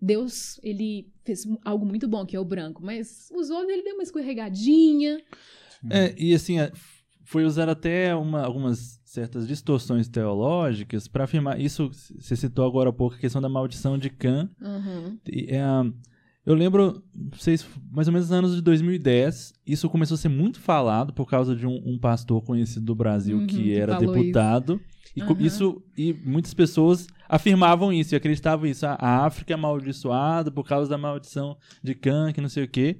Deus, ele fez algo muito bom, que é o branco, mas os outros, ele deu uma escorregadinha. É, e assim, é, foi usar até uma- algumas certas distorções teológicas para afirmar. Isso, você citou agora há pouco a questão da maldição de Cã. Uhum. E, é, eu lembro, se mais ou menos nos anos de 2010, isso começou a ser muito falado por causa de um, um pastor conhecido do Brasil Uhum, que era deputado. E co- Aham. isso e muitas pessoas afirmavam isso e acreditavam isso. A, África é amaldiçoada por causa da maldição de Cã, que não sei o quê.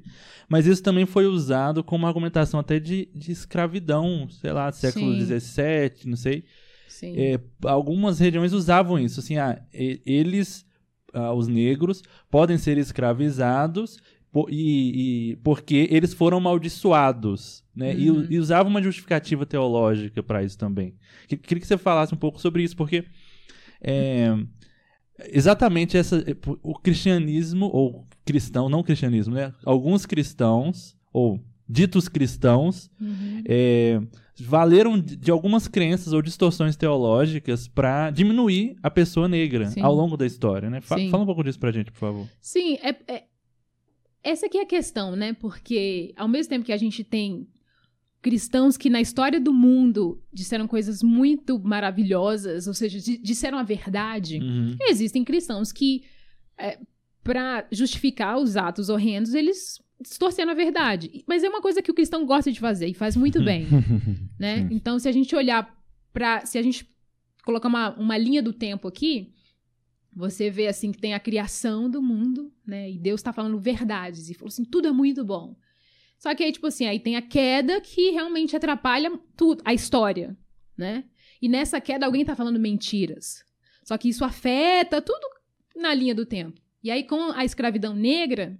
Mas isso também foi usado como argumentação até de, de escravidão, sei lá, século. XVII, não sei. Sim. É, algumas regiões usavam isso, assim, ah, e- eles, ah, os negros, podem ser escravizados po- e, e- porque eles foram amaldiçoados, né? E, Uhum. e usavam uma justificativa teológica para isso também. Que- Queria que você falasse um pouco sobre isso, porque é, exatamente essa, o cristianismo ou cristão, não cristianismo, né? Alguns cristãos ou ditos cristãos Uhum. é, valeram de, de algumas crenças ou distorções teológicas para diminuir a pessoa negra Sim. ao longo da história, né? Fa- Sim. fala um pouco disso pra gente, por favor. Sim, é, é- essa aqui é a questão, né? Porque ao mesmo tempo que a gente tem cristãos que na história do mundo disseram coisas muito maravilhosas, ou seja, di- disseram a verdade, Uhum. existem cristãos que, para justificar os atos horrendos, eles distorceram a verdade. Mas é uma coisa que o cristão gosta de fazer e faz muito bem, né? Então, se a gente olhar para, se a gente colocar uma, uma linha do tempo aqui, você vê assim que tem a criação do mundo, né? E Deus está falando verdades e falou assim, tudo é muito bom. Só que aí tipo assim, aí tem a queda que realmente atrapalha tudo, a história, né? E nessa queda alguém tá falando mentiras. Só que isso afeta tudo na linha do tempo. E aí com a escravidão negra,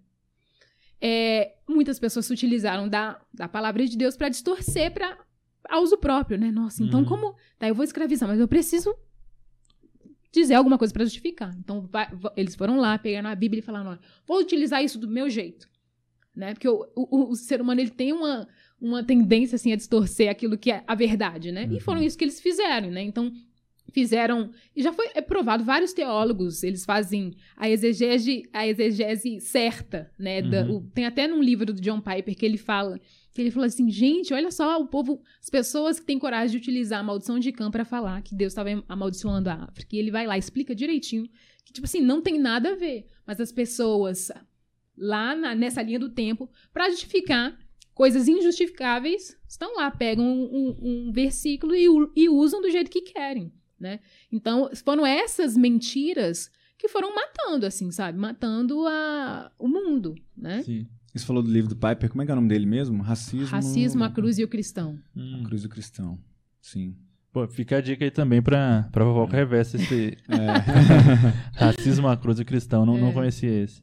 é, muitas pessoas se utilizaram da, da palavra de Deus para distorcer para a uso próprio, né? Nossa, então Uhum. como. Tá, eu vou escravizar, mas eu preciso dizer alguma coisa para justificar. Então vai- va- eles foram lá, pegaram a Bíblia e falaram: olha, vou utilizar isso do meu jeito. Né? Porque o, o- o ser humano ele tem uma, uma tendência assim, a distorcer aquilo que é a verdade, né? E foram isso que eles fizeram, né? Então fizeram e já foi é provado vários teólogos eles fazem a exegese a exegese certa né da- Uhum. o- tem até num livro do John Piper que ele fala que ele falou assim gente olha só o povo as pessoas que têm coragem de utilizar a maldição de Cã para falar que Deus estava amaldiçoando a África e ele vai lá explica direitinho que tipo assim não tem nada a ver mas as pessoas lá na- nessa linha do tempo para justificar coisas injustificáveis estão lá pegam um, um- um versículo e, e usam do jeito que querem né? Então, foram essas mentiras que foram matando, assim, sabe? Matando a, o mundo, né? Sim. Você falou do livro do Piper, como é que é o nome dele mesmo? Racismo. Racismo, a cruz e o cristão. Hum. A cruz do cristão. Sim. Pô, fica a dica aí também pra, pra vovó Reversa esse É. racismo à cruz e cristão. Não, não É. conhecia esse.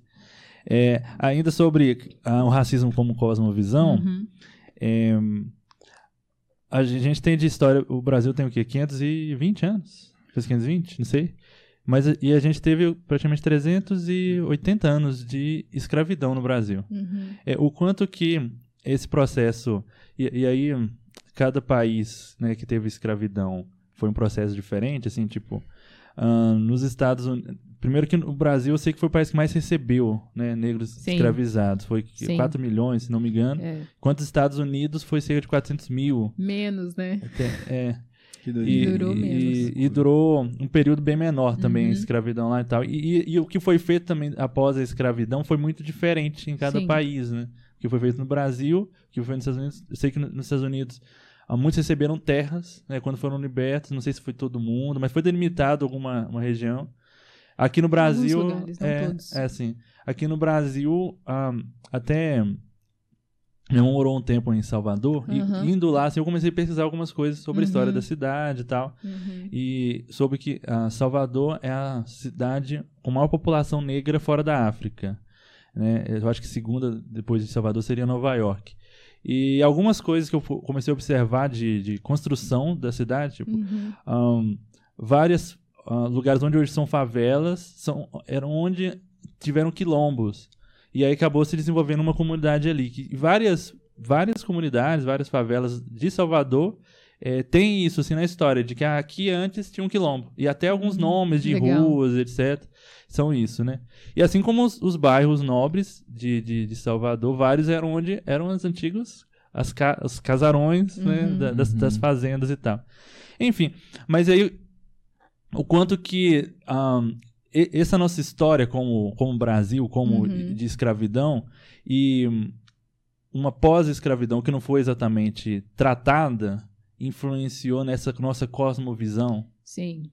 É, ainda sobre ah, o racismo como cosmovisão, Uhum. é, a gen- gente tem de história, o Brasil tem o quê? 520 anos? Fez 520? Não sei. Mas, e a gente teve praticamente 380 anos de escravidão no Brasil. Uhum. É, o quanto que esse processo. E, e aí, cada país né, que teve escravidão foi um processo diferente, assim, tipo. ah, nos Estados Unidos. Primeiro que no Brasil eu sei que foi o país que mais recebeu né, negros Sim. escravizados. Foi Sim. 4 milhões, se não me engano. É. Enquanto os Estados Unidos foi cerca de 400 mil. Menos, né? Até- é. Que E, doideira. Durou e- menos. e durou um período bem menor também Uhum. a escravidão lá e tal. E, e- e o que foi feito também após a escravidão foi muito diferente em cada Sim. país, né? O que foi feito no Brasil, o que foi nos Estados Unidos. Eu sei que no- nos Estados Unidos ah, muitos receberam terras, né? Quando foram libertos, não sei se foi todo mundo, mas foi delimitado alguma uma região. Aqui no Brasil, lugares, é, é assim. Aqui no Brasil, ah, até meu irmão morou um tempo em Salvador e Uhum. indo lá, assim, eu comecei a pesquisar algumas coisas sobre a história Uhum. da cidade e tal. Uhum. E soube que ah, Salvador é a cidade com maior população negra fora da África. Né? Eu acho que segunda, depois de Salvador, seria Nova York. E algumas coisas que eu comecei a observar de, de construção da cidade, tipo, Uhum. Ahn, vários lugares onde hoje são favelas são, eram onde tiveram quilombos. E aí acabou se desenvolvendo uma comunidade ali. Que, várias, várias comunidades, várias favelas de Salvador eh, tem isso assim na história, de que aqui antes tinha um quilombo. E até alguns Uhum, nomes de legal. ruas, etc. São isso, né? E assim como os, os bairros nobres de, de, de Salvador, vários eram onde eram as antigas, as ca- os casarões né, Uhum. da- das, Uhum. das fazendas e tal. Enfim, mas aí o quanto que e- essa nossa história como, como Brasil, como Uhum. de, escravidão e uma pós-escravidão que não foi exatamente tratada influenciou nessa nossa cosmovisão. Sim.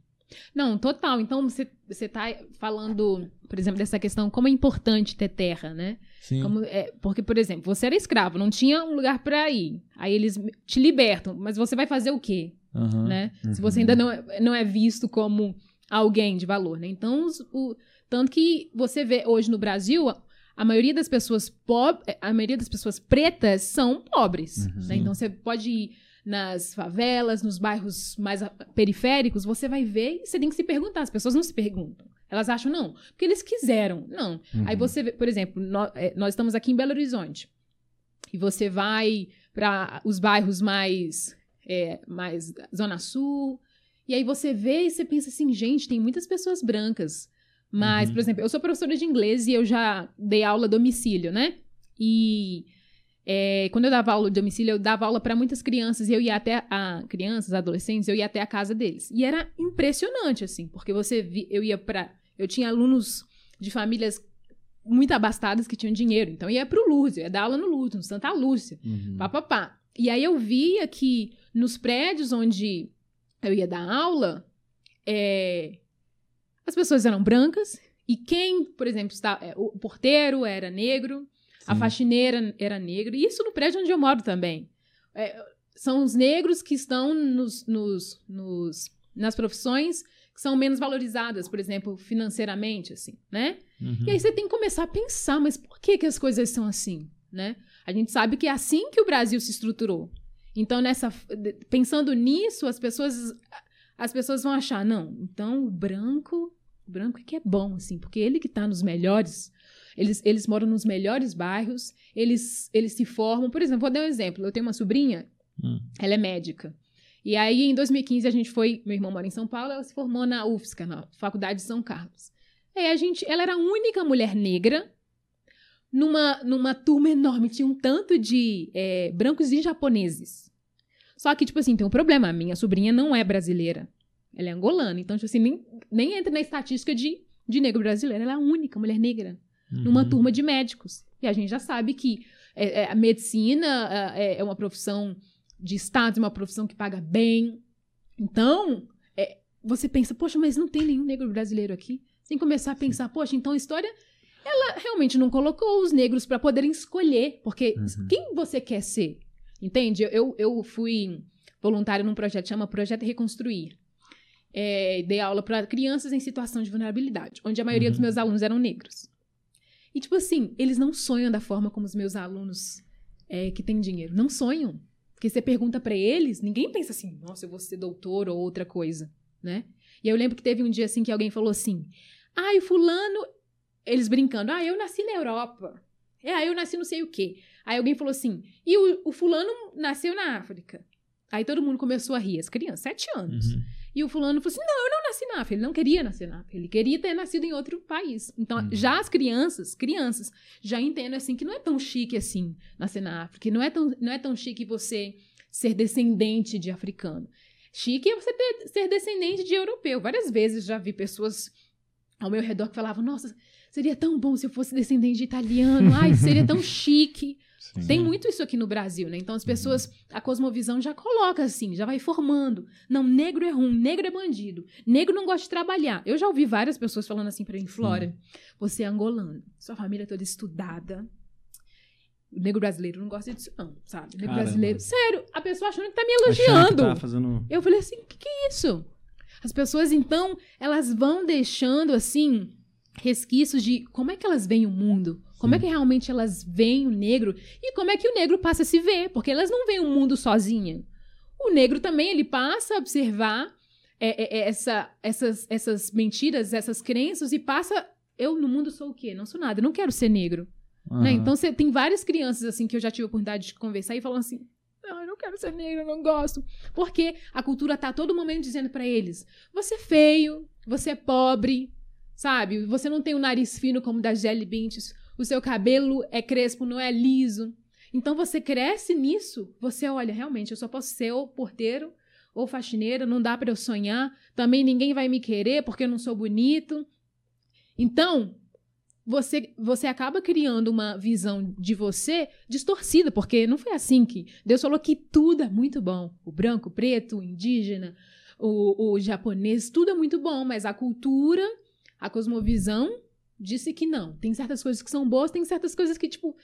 Não, total. Então, você, você tá falando, por exemplo, dessa questão, como é importante ter terra, né? Sim. Como, é, porque, por exemplo, você era escravo, não tinha um lugar pra ir. Aí eles te libertam, mas você vai fazer o quê? Aham. né? Se Uhum. você ainda não é, não é visto como alguém de valor, né? Então, os- o, tanto que você vê hoje no Brasil, a, a maioria das pessoas pob, a maioria das pessoas pretas são pobres, Uhum. né? Então você pode ir nas favelas, nos bairros mais periféricos, você vai ver e você tem que se perguntar. As pessoas não se perguntam. Elas acham, não, porque eles quiseram. Não. Aí Uhum. você vê, por exemplo, nó- é, nós estamos aqui em Belo Horizonte. E você vai para os bairros mais é, mais Zona Sul. E aí você vê e você pensa assim, gente, tem muitas pessoas brancas. Mas, Uhum. por exemplo, eu sou professora de inglês e eu já dei aula a domicílio, né? E é, quando eu dava aula de domicílio, eu dava aula para muitas crianças e eu ia até a crianças, adolescentes, eu ia até a casa deles. E era impressionante assim, porque você vi, eu ia para eu tinha alunos de famílias muito abastadas que tinham dinheiro, então eu ia pro Lourdes, eu ia dar aula no Lourdes, no Santa Lúcia, Uhum. pá, pá, pá. E aí eu via que nos prédios onde eu ia dar aula, é, as pessoas eram brancas e quem, por exemplo, está, é, o porteiro era negro, a faxineira era negra, e isso no prédio onde eu moro também. É, são os negros que estão nos, nos, nos- nas profissões que são menos valorizadas, por exemplo, financeiramente, assim, né? Uhum. E aí você tem que começar a pensar, mas por que, que as coisas são assim, né? A gente sabe que é assim que o Brasil se estruturou. Então, nessa, pensando nisso, as pessoas, as pessoas vão achar, não, então o branco, o branco é que é bom, assim, porque ele que está nos melhores, eles, eles moram nos melhores bairros, eles, eles se formam. Por exemplo, vou dar um exemplo. Eu tenho uma sobrinha, Hum. ela é médica. E aí, em 2015, a gente foi. Meu irmão mora em São Paulo, ela se formou na UFSCA, na Faculdade de São Carlos. Aí a gente. Ela era a única mulher negra numa, numa turma enorme. Tinha um tanto de é, brancos e japoneses. Só que, tipo assim, tem um problema. A minha sobrinha não é brasileira. Ela é angolana. Então, tipo assim, nem, nem entra na estatística de, de negro brasileiro. Ela é a única mulher negra numa Uhum. turma de médicos. E a gente já sabe que é, é, a medicina é, é uma profissão de Estado, é uma profissão que paga bem. Então, é, você pensa, poxa, mas não tem nenhum negro brasileiro aqui. Que começar a pensar, poxa, então a história, ela realmente não colocou os negros para poderem escolher, porque Uhum. quem você quer ser? Entende? Eu, eu fui voluntária num projeto chama Projeto Reconstruir. É, dei aula para crianças em situação de vulnerabilidade, onde a maioria dos Uhum. meus alunos eram negros. E, tipo assim, eles não sonham da forma como os meus alunos é, que têm dinheiro. Não sonham. Porque você pergunta pra eles, ninguém pensa assim, nossa, eu vou ser doutor ou outra coisa, né? E eu lembro que teve um dia assim que alguém falou assim: ai, o fulano. Eles brincando, ah, eu nasci na Europa. É, ah, eu nasci não sei o quê. Aí alguém falou assim, e o, o fulano nasceu na África. Aí todo mundo começou a rir, as crianças, sete anos. Uhum. E o fulano falou assim: não, eu não nasci na África. Ele não queria nascer na África. Ele queria ter nascido em outro país. Então, Uhum. já as crianças, crianças, já entendem assim que não é tão chique assim nascer na África. que Não é tão, não é tão chique você ser descendente de africano. Chique é você ter- ser descendente de europeu. Várias vezes já vi pessoas ao meu redor que falavam: nossa, seria tão bom se eu fosse descendente de italiano. Ai, seria tão chique. Sim. Tem muito isso aqui no Brasil, né? Então as pessoas, a cosmovisão já coloca assim, já vai formando. Não, negro é ruim, negro é bandido, negro não gosta de trabalhar. Eu já ouvi várias pessoas falando assim pra mim, Flora, você é angolano, sua família é toda estudada. O negro brasileiro não gosta disso, não, sabe? O negro Caramba. brasileiro. Sério, a pessoa achando que tá me que elogiando. tá fazendo... Eu falei assim, o que, que é isso? As pessoas, então, elas vão deixando, assim, resquícios de como é que elas veem o mundo, como é que realmente elas veem o negro e como é que o negro passa a se ver, porque elas não veem o mundo sozinha. O negro também, ele passa a observar é, é, é, essa, essas, essas mentiras, essas crenças e passa... Eu no mundo sou o quê? Não sou nada, eu não quero ser negro. Né? Aham. Então você tem várias crianças assim que eu já tive a oportunidade de conversar e falam assim: "Não, eu não quero ser negro, eu não gosto". Porque a cultura tá a todo momento dizendo pra eles: "Você é feio, você é pobre, sabe? Você não tem o nariz fino como da Jelly Bintes, o seu cabelo é crespo, não é liso". Então você cresce nisso, você olha, realmente, eu só posso ser ou porteiro ou faxineira, não dá pra eu sonhar, também ninguém vai me querer porque eu não sou bonito. Então, você, você acaba criando uma visão de você distorcida, porque não foi assim que. Deus falou que tudo é muito bom. O branco, o preto, o indígena, o, o japonês, tudo é muito bom, mas a cultura, a cosmovisão disse que não. Tem certas coisas que são boas, tem certas coisas que, tipo,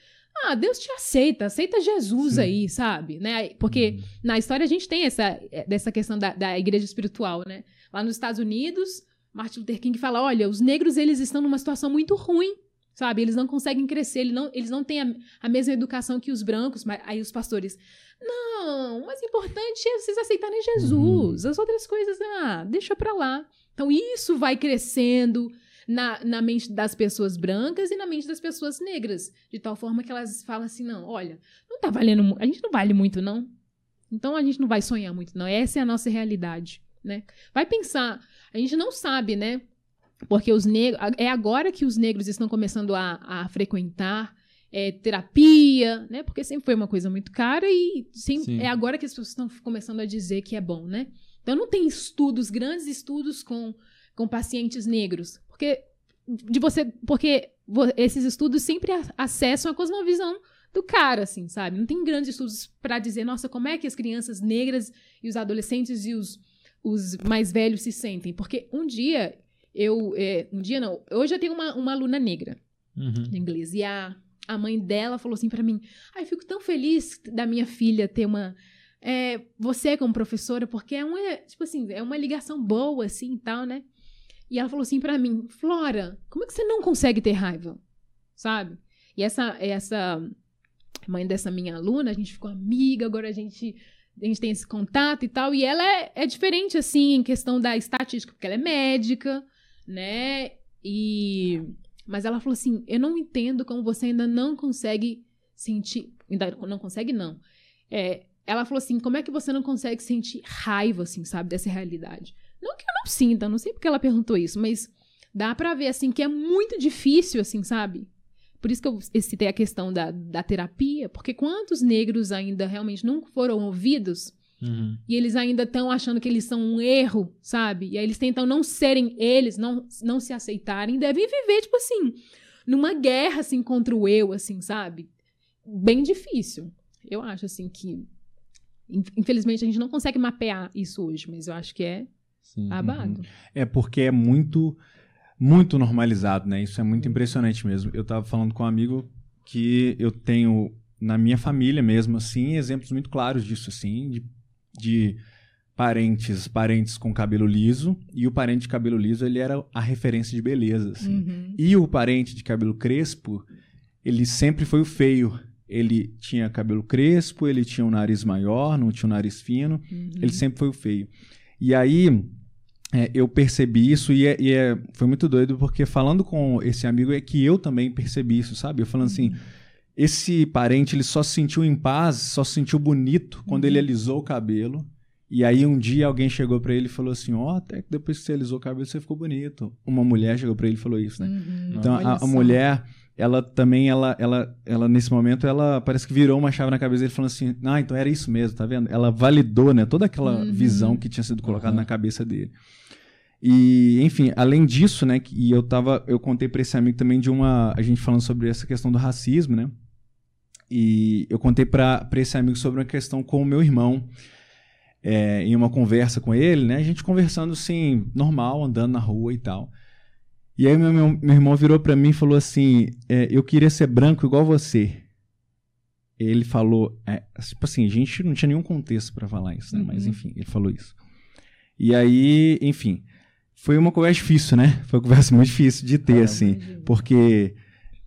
ah, Deus te aceita, aceita Jesus Sim. aí, sabe? Né? Porque na história a gente tem essa, dessa questão da, da igreja espiritual, né? Lá nos Estados Unidos, Martin Luther King fala: olha, os negros eles estão numa situação muito ruim, sabe? Eles não conseguem crescer, eles não, eles não têm a, a mesma educação que os brancos. Mas, aí os pastores: não, o mais importante é vocês aceitarem Jesus. As outras coisas, ah, deixa pra lá. Então isso vai crescendo na, na mente das pessoas brancas e na mente das pessoas negras, de tal forma que elas falam assim: não, olha, não tá valendo, a gente não vale muito, não. Então a gente não vai sonhar muito, não. Essa é a nossa realidade, né? Vai pensar, a gente não sabe, né? Porque os negros. É agora que os negros estão começando a, a frequentar é, terapia, né? Porque sempre foi uma coisa muito cara e sempre, é agora que as pessoas estão começando a dizer que é bom, né? Então não tem estudos, grandes estudos com, com pacientes negros. Porque de você. Porque esses estudos sempre acessam a cosmovisão do cara, assim, sabe? Não tem grandes estudos para dizer, nossa, como é que as crianças negras e os adolescentes e os, os mais velhos se sentem. Porque um dia, eu. É, um dia não, hoje eu tenho uma, uma aluna negra uhum. de inglês. E a, a mãe dela falou assim para mim: Ai, fico tão feliz da minha filha ter uma. É, você como professora, porque é uma, tipo assim, é uma ligação boa, assim, e tal, né? E ela falou assim para mim, Flora, como é que você não consegue ter raiva? Sabe? E essa, essa mãe dessa minha aluna, a gente ficou amiga, agora a gente, a gente tem esse contato e tal. E ela é, é diferente, assim, em questão da estatística, porque ela é médica, né? E. Mas ela falou assim: eu não entendo como você ainda não consegue sentir. Ainda não consegue, não. É, ela falou assim: como é que você não consegue sentir raiva, assim, sabe, dessa realidade? Não que eu não sinta, não sei porque ela perguntou isso, mas dá pra ver, assim, que é muito difícil, assim, sabe? Por isso que eu citei a questão da, da terapia, porque quantos negros ainda realmente não foram ouvidos uhum. e eles ainda estão achando que eles são um erro, sabe? E aí eles tentam não serem eles, não, não se aceitarem, devem viver, tipo assim, numa guerra, assim, contra o eu, assim, sabe? Bem difícil. Eu acho, assim, que. Infelizmente a gente não consegue mapear isso hoje, mas eu acho que é Sim, babado. Uhum. É porque é muito muito normalizado, né? Isso é muito impressionante mesmo. Eu estava falando com um amigo que eu tenho na minha família mesmo, assim, exemplos muito claros disso, assim, de, de parentes, parentes com cabelo liso, e o parente de cabelo liso, ele era a referência de beleza, assim. Uhum. E o parente de cabelo crespo, ele sempre foi o feio. Ele tinha cabelo crespo, ele tinha um nariz maior, não tinha um nariz fino, uhum. ele sempre foi o feio. E aí, é, eu percebi isso e, é, e é, foi muito doido porque falando com esse amigo é que eu também percebi isso, sabe? Eu falando assim, uhum. esse parente ele só se sentiu em paz, só se sentiu bonito quando uhum. ele alisou o cabelo. E aí um dia alguém chegou para ele e falou assim, ó, oh, até que depois que você alisou o cabelo você ficou bonito. Uma mulher chegou para ele e falou isso, né? Uhum. Então a, a mulher ela também, ela, ela, ela, nesse momento, ela parece que virou uma chave na cabeça dele, falando assim: Ah, então era isso mesmo, tá vendo? Ela validou, né, toda aquela uhum. visão que tinha sido colocada uhum. na cabeça dele. E, enfim, além disso, né, e eu tava, eu contei para esse amigo também de uma, a gente falando sobre essa questão do racismo, né? E eu contei para esse amigo sobre uma questão com o meu irmão, é, em uma conversa com ele, né? A gente conversando assim, normal, andando na rua e tal. E aí meu, meu, meu irmão virou para mim e falou assim: é, Eu queria ser branco igual você. Ele falou, é, tipo assim, a gente não tinha nenhum contexto para falar isso, né? Uhum. Mas enfim, ele falou isso. E aí, enfim, foi uma conversa difícil, né? Foi uma conversa muito difícil de ter, ah, assim. Porque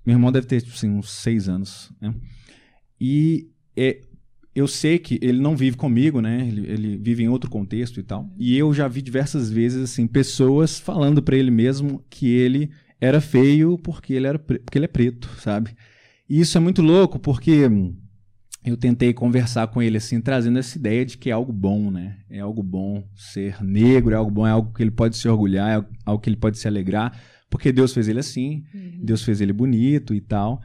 meu irmão deve ter, tipo assim, uns seis anos, né? E é, eu sei que ele não vive comigo, né? Ele, ele, vive em outro contexto e tal. E eu já vi diversas vezes, assim, pessoas falando para ele mesmo que ele era feio porque ele, era porque ele é preto, sabe? E isso é muito louco porque eu tentei conversar com ele assim, trazendo essa ideia de que é algo bom, né? É algo bom ser negro, é algo bom, é algo que ele pode se orgulhar, é algo que ele pode se alegrar, porque Deus fez ele assim, uhum. Deus fez ele bonito e tal.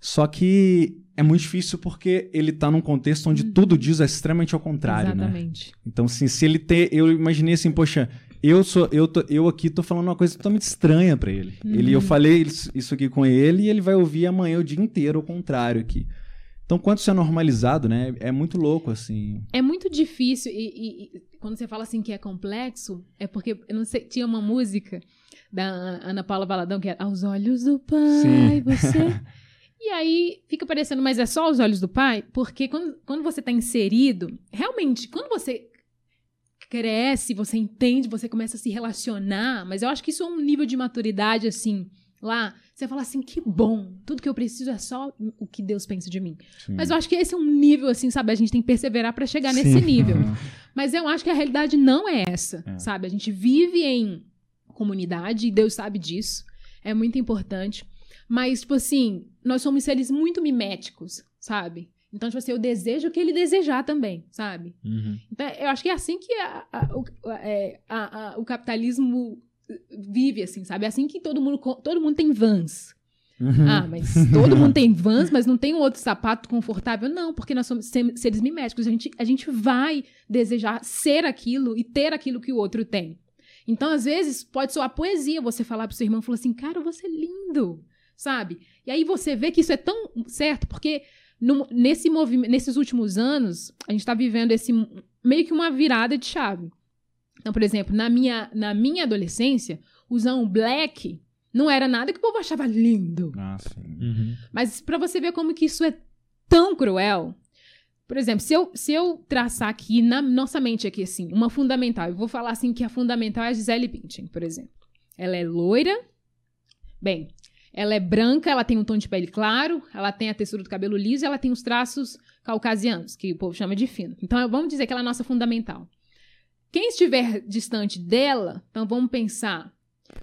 Só que é muito difícil porque ele está num contexto onde uhum. tudo diz extremamente ao contrário, né? Exatamente. né? Então, assim, se ele ter, eu imaginei assim, poxa, eu sou, eu, tô, eu aqui tô falando uma coisa totalmente estranha para ele. Uhum. Ele, eu falei isso aqui com ele e ele vai ouvir amanhã o dia inteiro ao contrário aqui. Então, quanto isso é normalizado, né? É muito louco, assim. É muito difícil. E, e, e quando você fala assim que é complexo, é porque, eu não sei, tinha uma música da Ana Paula Valadão que era Aos Olhos do Pai, Sim. você. e aí fica parecendo, mas é só os olhos do pai? Porque quando, quando você está inserido, realmente, quando você cresce, você entende, você começa a se relacionar, mas eu acho que isso é um nível de maturidade, assim, lá, você fala assim, que bom, tudo que eu preciso é só o que Deus pensa de mim. Sim. Mas eu acho que esse é um nível, assim, sabe? A gente tem que perseverar para chegar Sim. nesse nível. Mas eu acho que a realidade não é essa, é. sabe? A gente vive em comunidade e Deus sabe disso. É muito importante. Mas, tipo assim, nós somos seres muito miméticos, sabe? Então, tipo assim, eu desejo o que ele desejar também, sabe? Uhum. Então, eu acho que é assim que a- a- o, é, a- o capitalismo vive, assim, sabe? É assim que todo mundo, todo mundo tem vans. Uhum. Ah, mas todo mundo tem vans, mas não tem um outro sapato confortável? Não, porque nós somos seres miméticos. A gente, a gente vai desejar ser aquilo e ter aquilo que o outro tem. Então, às vezes, pode soar poesia você falar pro seu irmão, falar assim, cara, você é lindo, sabe? E aí você vê que isso é tão certo, porque no- nesse movimento, nesses últimos anos, a gente tá vivendo esse meio que uma virada de chave. Então, por exemplo, na minha, na minha adolescência, usar um black não era nada que o povo achava lindo. Ah, sim. Uhum. Mas pra você ver como que isso é tão cruel. Por exemplo, se eu, se eu traçar aqui na nossa mente aqui assim, uma fundamental, eu vou falar assim que a fundamental é a Gisele Bündchen, por exemplo. Ela é loira. Bem, ela é branca, ela tem um tom de pele claro, ela tem a textura do cabelo liso e ela tem os traços caucasianos, que o povo chama de fino. Então, vamos dizer que ela é a nossa fundamental. Quem estiver distante dela, então vamos pensar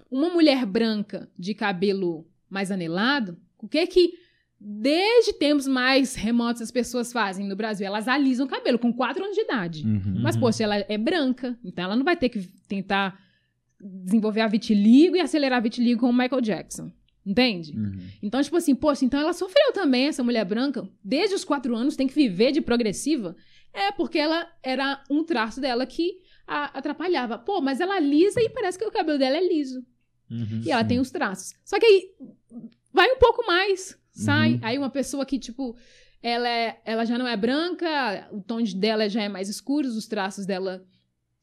uma mulher branca de cabelo mais anelado, o que é que desde tempos mais remotos as pessoas fazem no Brasil? Elas alisam o cabelo com 4 anos de idade. Uhum. Mas, Uhum. poxa, ela é branca, então ela não vai ter que tentar desenvolver a vitiligo e acelerar a vitiligo como o Michael Jackson. Entende? Uhum. Então, tipo assim, poxa, então ela sofreu também, essa mulher branca, desde os quatro anos, tem que viver de progressiva. É, porque ela era um traço dela que a atrapalhava. Pô, mas ela lisa e parece que o cabelo dela é liso. Uhum. E ela Sim. tem os traços. Só que aí vai um pouco mais, sai. Uhum. Aí uma pessoa que, tipo, ela, é, ela já não é branca, o tom de- dela já é mais escuro, os traços dela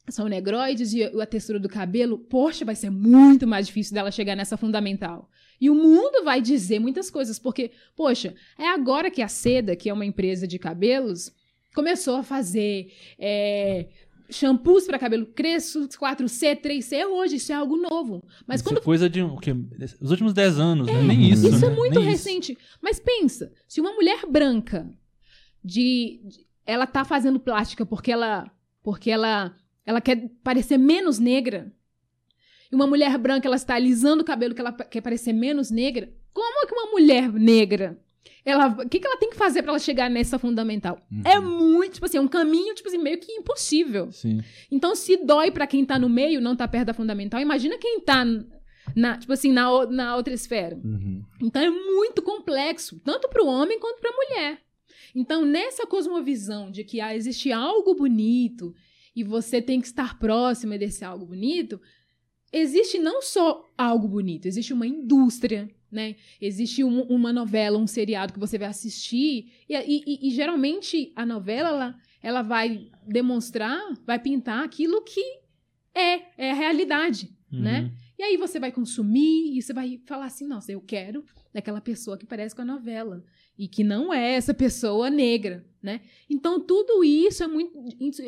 são negroides e a textura do cabelo, poxa, vai ser muito mais difícil dela chegar nessa fundamental. E o mundo vai dizer muitas coisas, porque, poxa, é agora que a Seda, que é uma empresa de cabelos, começou a fazer é, shampoos para cabelo crespo, 4C, 3C, hoje, isso é algo novo. Mas Isso quando é coisa de o quê? os últimos 10 anos, né? Nem isso. isso né? é muito Nem recente. Mas pensa, se uma mulher branca de, de- ela tá fazendo plástica porque ela porque ela ela quer parecer menos negra. E uma mulher branca ela está alisando o cabelo que ela quer parecer menos negra. Como é que uma mulher negra ela o que, que ela tem que fazer para ela chegar nessa fundamental? Uhum. É muito, tipo assim, é um caminho tipo assim meio que impossível. Sim. Então, se dói pra quem tá no meio, não tá perto da fundamental, imagina quem tá na, tipo assim, na, na outra esfera. Uhum. Então é muito complexo, tanto para o homem quanto para a mulher. Então, nessa cosmovisão de que ah, existe algo bonito e você tem que estar próxima desse algo bonito, existe não só algo bonito, existe uma indústria, né? Existe um- uma novela, um seriado que você vai assistir e, e- e- geralmente a novela ela, ela vai demonstrar, vai pintar aquilo que é, é a realidade, Uhum. né? E aí você vai consumir e você vai falar assim, nossa, eu quero daquela pessoa que parece com a novela e que não é essa pessoa negra, né? Então tudo isso é muito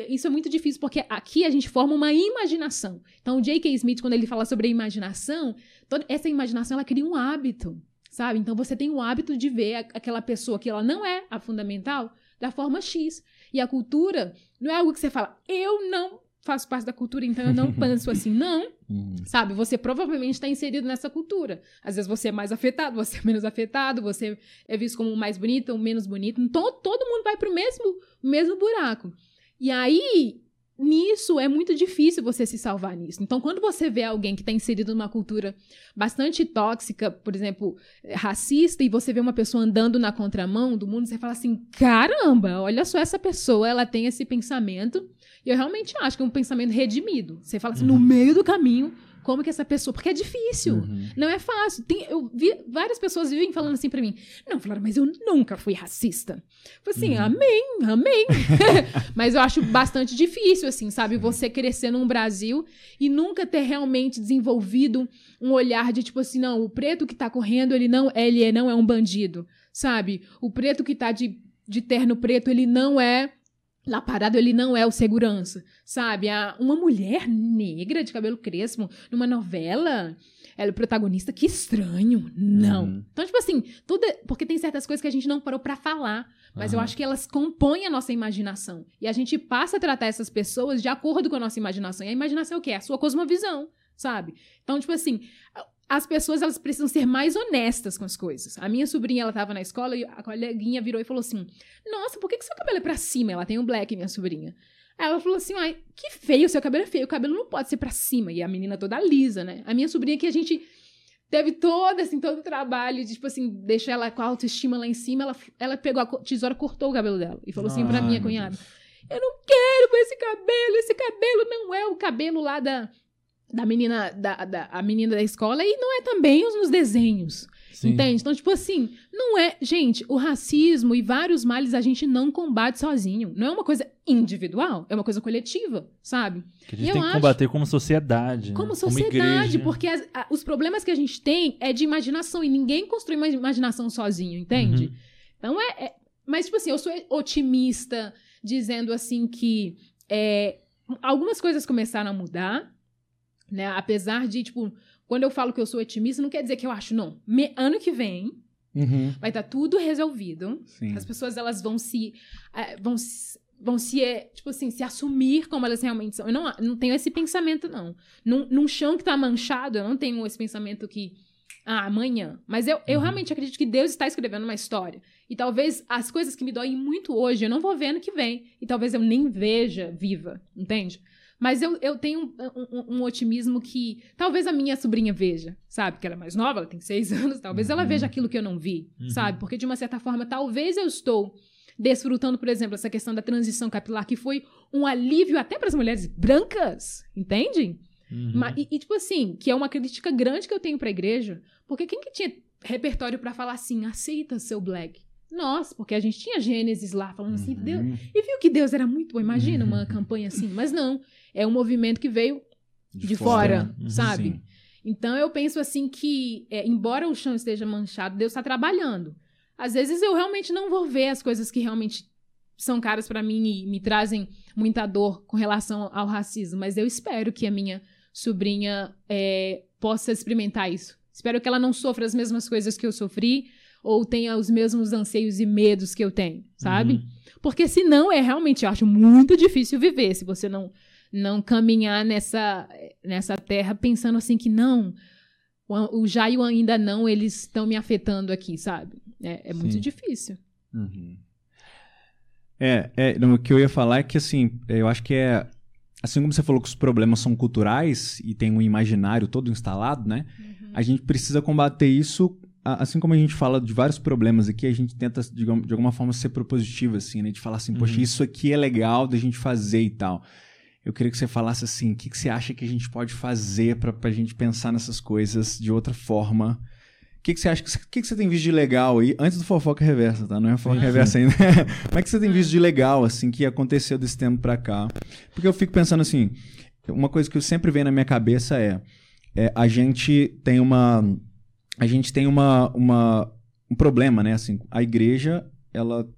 isso- é muito difícil porque aqui a gente forma uma imaginação. Então o J.K. Smith quando ele fala sobre a imaginação, toda essa imaginação ela cria um hábito, sabe? Então você tem o hábito de ver aquela pessoa que ela não é a fundamental da forma X. E a cultura não é algo que você fala, eu não faço parte da cultura, então eu não penso assim, não. Uhum. Sabe, você provavelmente está inserido nessa cultura. Às vezes você é mais afetado, você é menos afetado, você é visto como mais bonito ou menos bonito. Então todo mundo vai pro mesmo, mesmo buraco. E aí, nisso é muito difícil você se salvar nisso. Então, quando você vê alguém que está inserido numa cultura bastante tóxica, por exemplo, eh, racista, e você vê uma pessoa andando na contramão do mundo, você fala assim: caramba, olha só essa pessoa, ela tem esse pensamento. E eu realmente acho que é um pensamento redimido. Você fala assim, no meio do caminho, como que essa pessoa. Porque é difícil. Uhum. Não é fácil. Tem, eu vi várias pessoas vivem falando assim pra mim. Não, falaram, mas eu nunca fui racista. Falei assim, Uhum. amém, amém. mas eu acho bastante difícil, assim, sabe? Você crescer num Brasil e nunca ter realmente desenvolvido um olhar de tipo assim, não, o preto que tá correndo, ele não, ele é- não é um bandido, sabe? O preto que tá de, de terno preto, ele não é Lá parado, ele não é o segurança, sabe? A- uma mulher negra de cabelo crespo numa novela, ela é o protagonista, que estranho. Não. Uhum. Então, tipo assim, tudo é- porque tem certas coisas que a gente não parou pra falar, mas eu Aham. acho que elas compõem a nossa imaginação. E a gente passa a tratar essas pessoas de acordo com a nossa imaginação. E a imaginação é o quê? É a sua cosmovisão, sabe? Então, tipo assim, as pessoas elas precisam ser mais honestas com as coisas. A minha sobrinha, ela tava na escola e a coleguinha virou e falou assim: Nossa, por que, que seu cabelo é pra cima? Ela tem um black, minha sobrinha. Aí ela falou assim: Ai, que feio, seu cabelo é feio, o cabelo não pode ser pra cima. E a menina toda lisa, né? A minha sobrinha que a gente teve todo, assim, todo o trabalho de, tipo assim, deixar ela com a autoestima lá em cima, ela, ela pegou a tesoura, cortou o cabelo dela. E falou assim pra minha cunhada: Eu não quero esse cabelo, esse cabelo não é o cabelo lá da da menina da, da, a menina da escola e não é também os nos desenhos. Sim. Entende? Então, tipo assim, não é. Gente, o racismo e vários males a gente não combate sozinho. Não é uma coisa individual, é uma coisa coletiva, sabe? Que a gente tem que combater como sociedade. Como né? sociedade, como porque as, a, os problemas que a gente tem é de imaginação e ninguém construi uma imaginação sozinho, entende? Uhum. Então é, é, Mas, tipo assim, eu sou otimista dizendo assim que é, algumas coisas começaram a mudar né? Apesar de, tipo, quando eu falo que eu sou otimista, não quer dizer que eu acho, não. Me, ano que vem, uhum. vai estar tá tudo resolvido. Sim. As pessoas, elas vão se... Uh, vão vão se, é, tipo assim, se assumir como elas realmente são. Eu não, não tenho esse pensamento, não. Num, num chão que tá manchado, eu não tenho esse pensamento que, ah, amanhã. Mas eu, eu uhum. realmente acredito que Deus está escrevendo uma história. E talvez as coisas que me doem muito hoje, eu não vou ver ano que vem. E talvez eu nem veja viva, entende? Mas eu, eu tenho um, um, um, otimismo que talvez a minha sobrinha veja, sabe? Que ela é mais nova, ela tem seis anos, talvez uhum. ela veja aquilo que eu não vi, uhum. sabe? Porque de uma certa forma, talvez eu estou desfrutando, por exemplo, essa questão da transição capilar, que foi um alívio até para as mulheres brancas, entende? Uhum. Mas, e, e, tipo assim, que é uma crítica grande que eu tenho para a igreja, porque quem que tinha repertório para falar assim, aceita seu black? Nós, porque a gente tinha Gênesis lá falando assim, Deus, uhum. e viu que Deus era muito bom. Imagina uma campanha assim, mas não é um movimento que veio de, de fora, fora, uhum. sabe? Sim. Então eu penso assim que, é, embora o chão esteja manchado, Deus está trabalhando. Às vezes eu realmente não vou ver as coisas que realmente são caras para mim e me trazem muita dor com relação ao racismo, mas eu espero que a minha sobrinha é, possa experimentar isso. Espero que ela não sofra as mesmas coisas que eu sofri ou tenha os mesmos anseios e medos que eu tenho, sabe? Uhum. Porque senão é realmente, eu acho muito difícil viver se você não não caminhar nessa, nessa terra pensando assim que não, o, o já e o ainda não, eles estão me afetando aqui, sabe? É, é muito difícil. Uhum. É, é, o que eu ia falar é que, assim, eu acho que é. Assim como você falou que os problemas são culturais e tem um imaginário todo instalado, né? Uhum. A gente precisa combater isso, assim como a gente fala de vários problemas aqui, a gente tenta, de, de alguma forma, ser propositivo, assim, né? De falar assim, poxa, uhum. isso aqui é legal da gente fazer e tal eu queria que você falasse assim, o que, que você acha que a gente pode fazer para a gente pensar nessas coisas de outra forma? O que, que você acha? O que, que você tem visto de legal aí? Antes do fofoca reversa, tá? Não é fofoca reversa ainda. Como é que você tem visto de legal, assim, que aconteceu desse tempo para cá? Porque eu fico pensando assim, uma coisa que eu sempre vem na minha cabeça é, é a gente tem uma... A gente tem uma, uma, um problema, né? Assim, a igreja, ela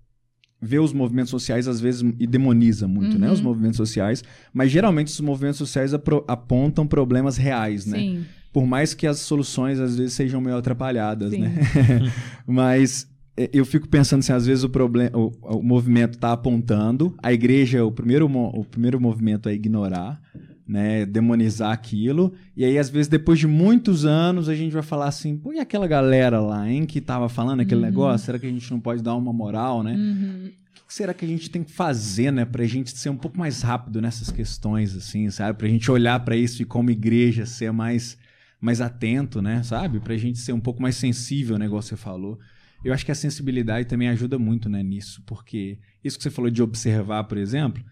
vê os movimentos sociais às vezes e demoniza muito, uhum. né, os uhum. movimentos sociais, mas geralmente os movimentos sociais apontam problemas reais, né? Sim. Por mais que as soluções às vezes sejam meio atrapalhadas, Sim. né? mas é, eu fico pensando assim, às vezes o problema, o, o movimento está apontando, a igreja, o primeiro, o primeiro movimento é ignorar, né, demonizar aquilo, e aí às vezes depois de muitos anos a gente vai falar assim, pô, e aquela galera lá, hein, que tava falando aquele uhum. negócio, será que a gente não pode dar uma moral, né? Uhum. O que será que a gente tem que fazer, né, pra gente ser um pouco mais rápido nessas questões, assim, sabe? Pra gente olhar para isso e como igreja ser mais, mais atento, né, sabe? Pra gente ser um pouco mais sensível, o negócio que você falou. Eu acho que a sensibilidade também ajuda muito, né, nisso, porque isso que você falou de observar, por exemplo,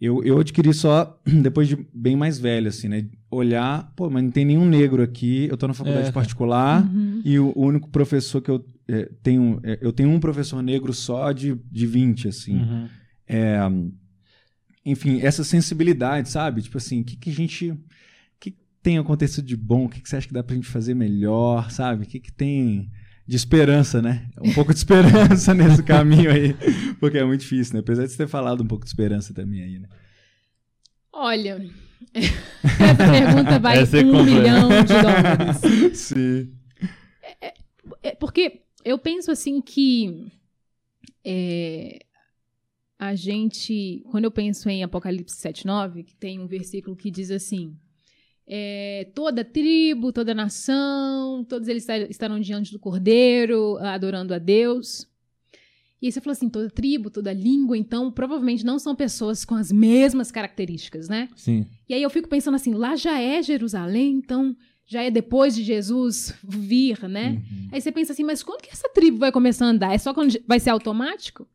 eu, eu adquiri só depois de bem mais velho, assim, né? Olhar, pô, mas não tem nenhum negro aqui, eu tô na faculdade é. particular uhum. e o, único professor que eu é, tenho, é, eu tenho um professor negro só de, de 20, assim. Uhum. É, enfim, essa sensibilidade, sabe? Tipo assim, o que, que a gente. O que tem acontecido de bom? O que, que você acha que dá pra gente fazer melhor, sabe? O que, que tem de esperança, né? Um pouco de esperança nesse caminho aí, porque é muito difícil, né? Apesar de você ter falado um pouco de esperança também aí, né? Olha, essa pergunta vai essa é um milhão de dólares. Sim. É, é, é, porque eu penso assim que é, a gente, quando eu penso em Apocalipse 7.9, que tem um versículo que diz assim, é, toda tribo, toda nação, todos eles estarão diante do Cordeiro, adorando a Deus. E aí você falou assim, toda tribo, toda língua, então provavelmente não são pessoas com as mesmas características, né? Sim. E aí eu fico pensando assim, lá já é Jerusalém, então já é depois de Jesus vir, né? Uhum. Aí você pensa assim, mas quando que essa tribo vai começar a andar? É só quando vai ser automático?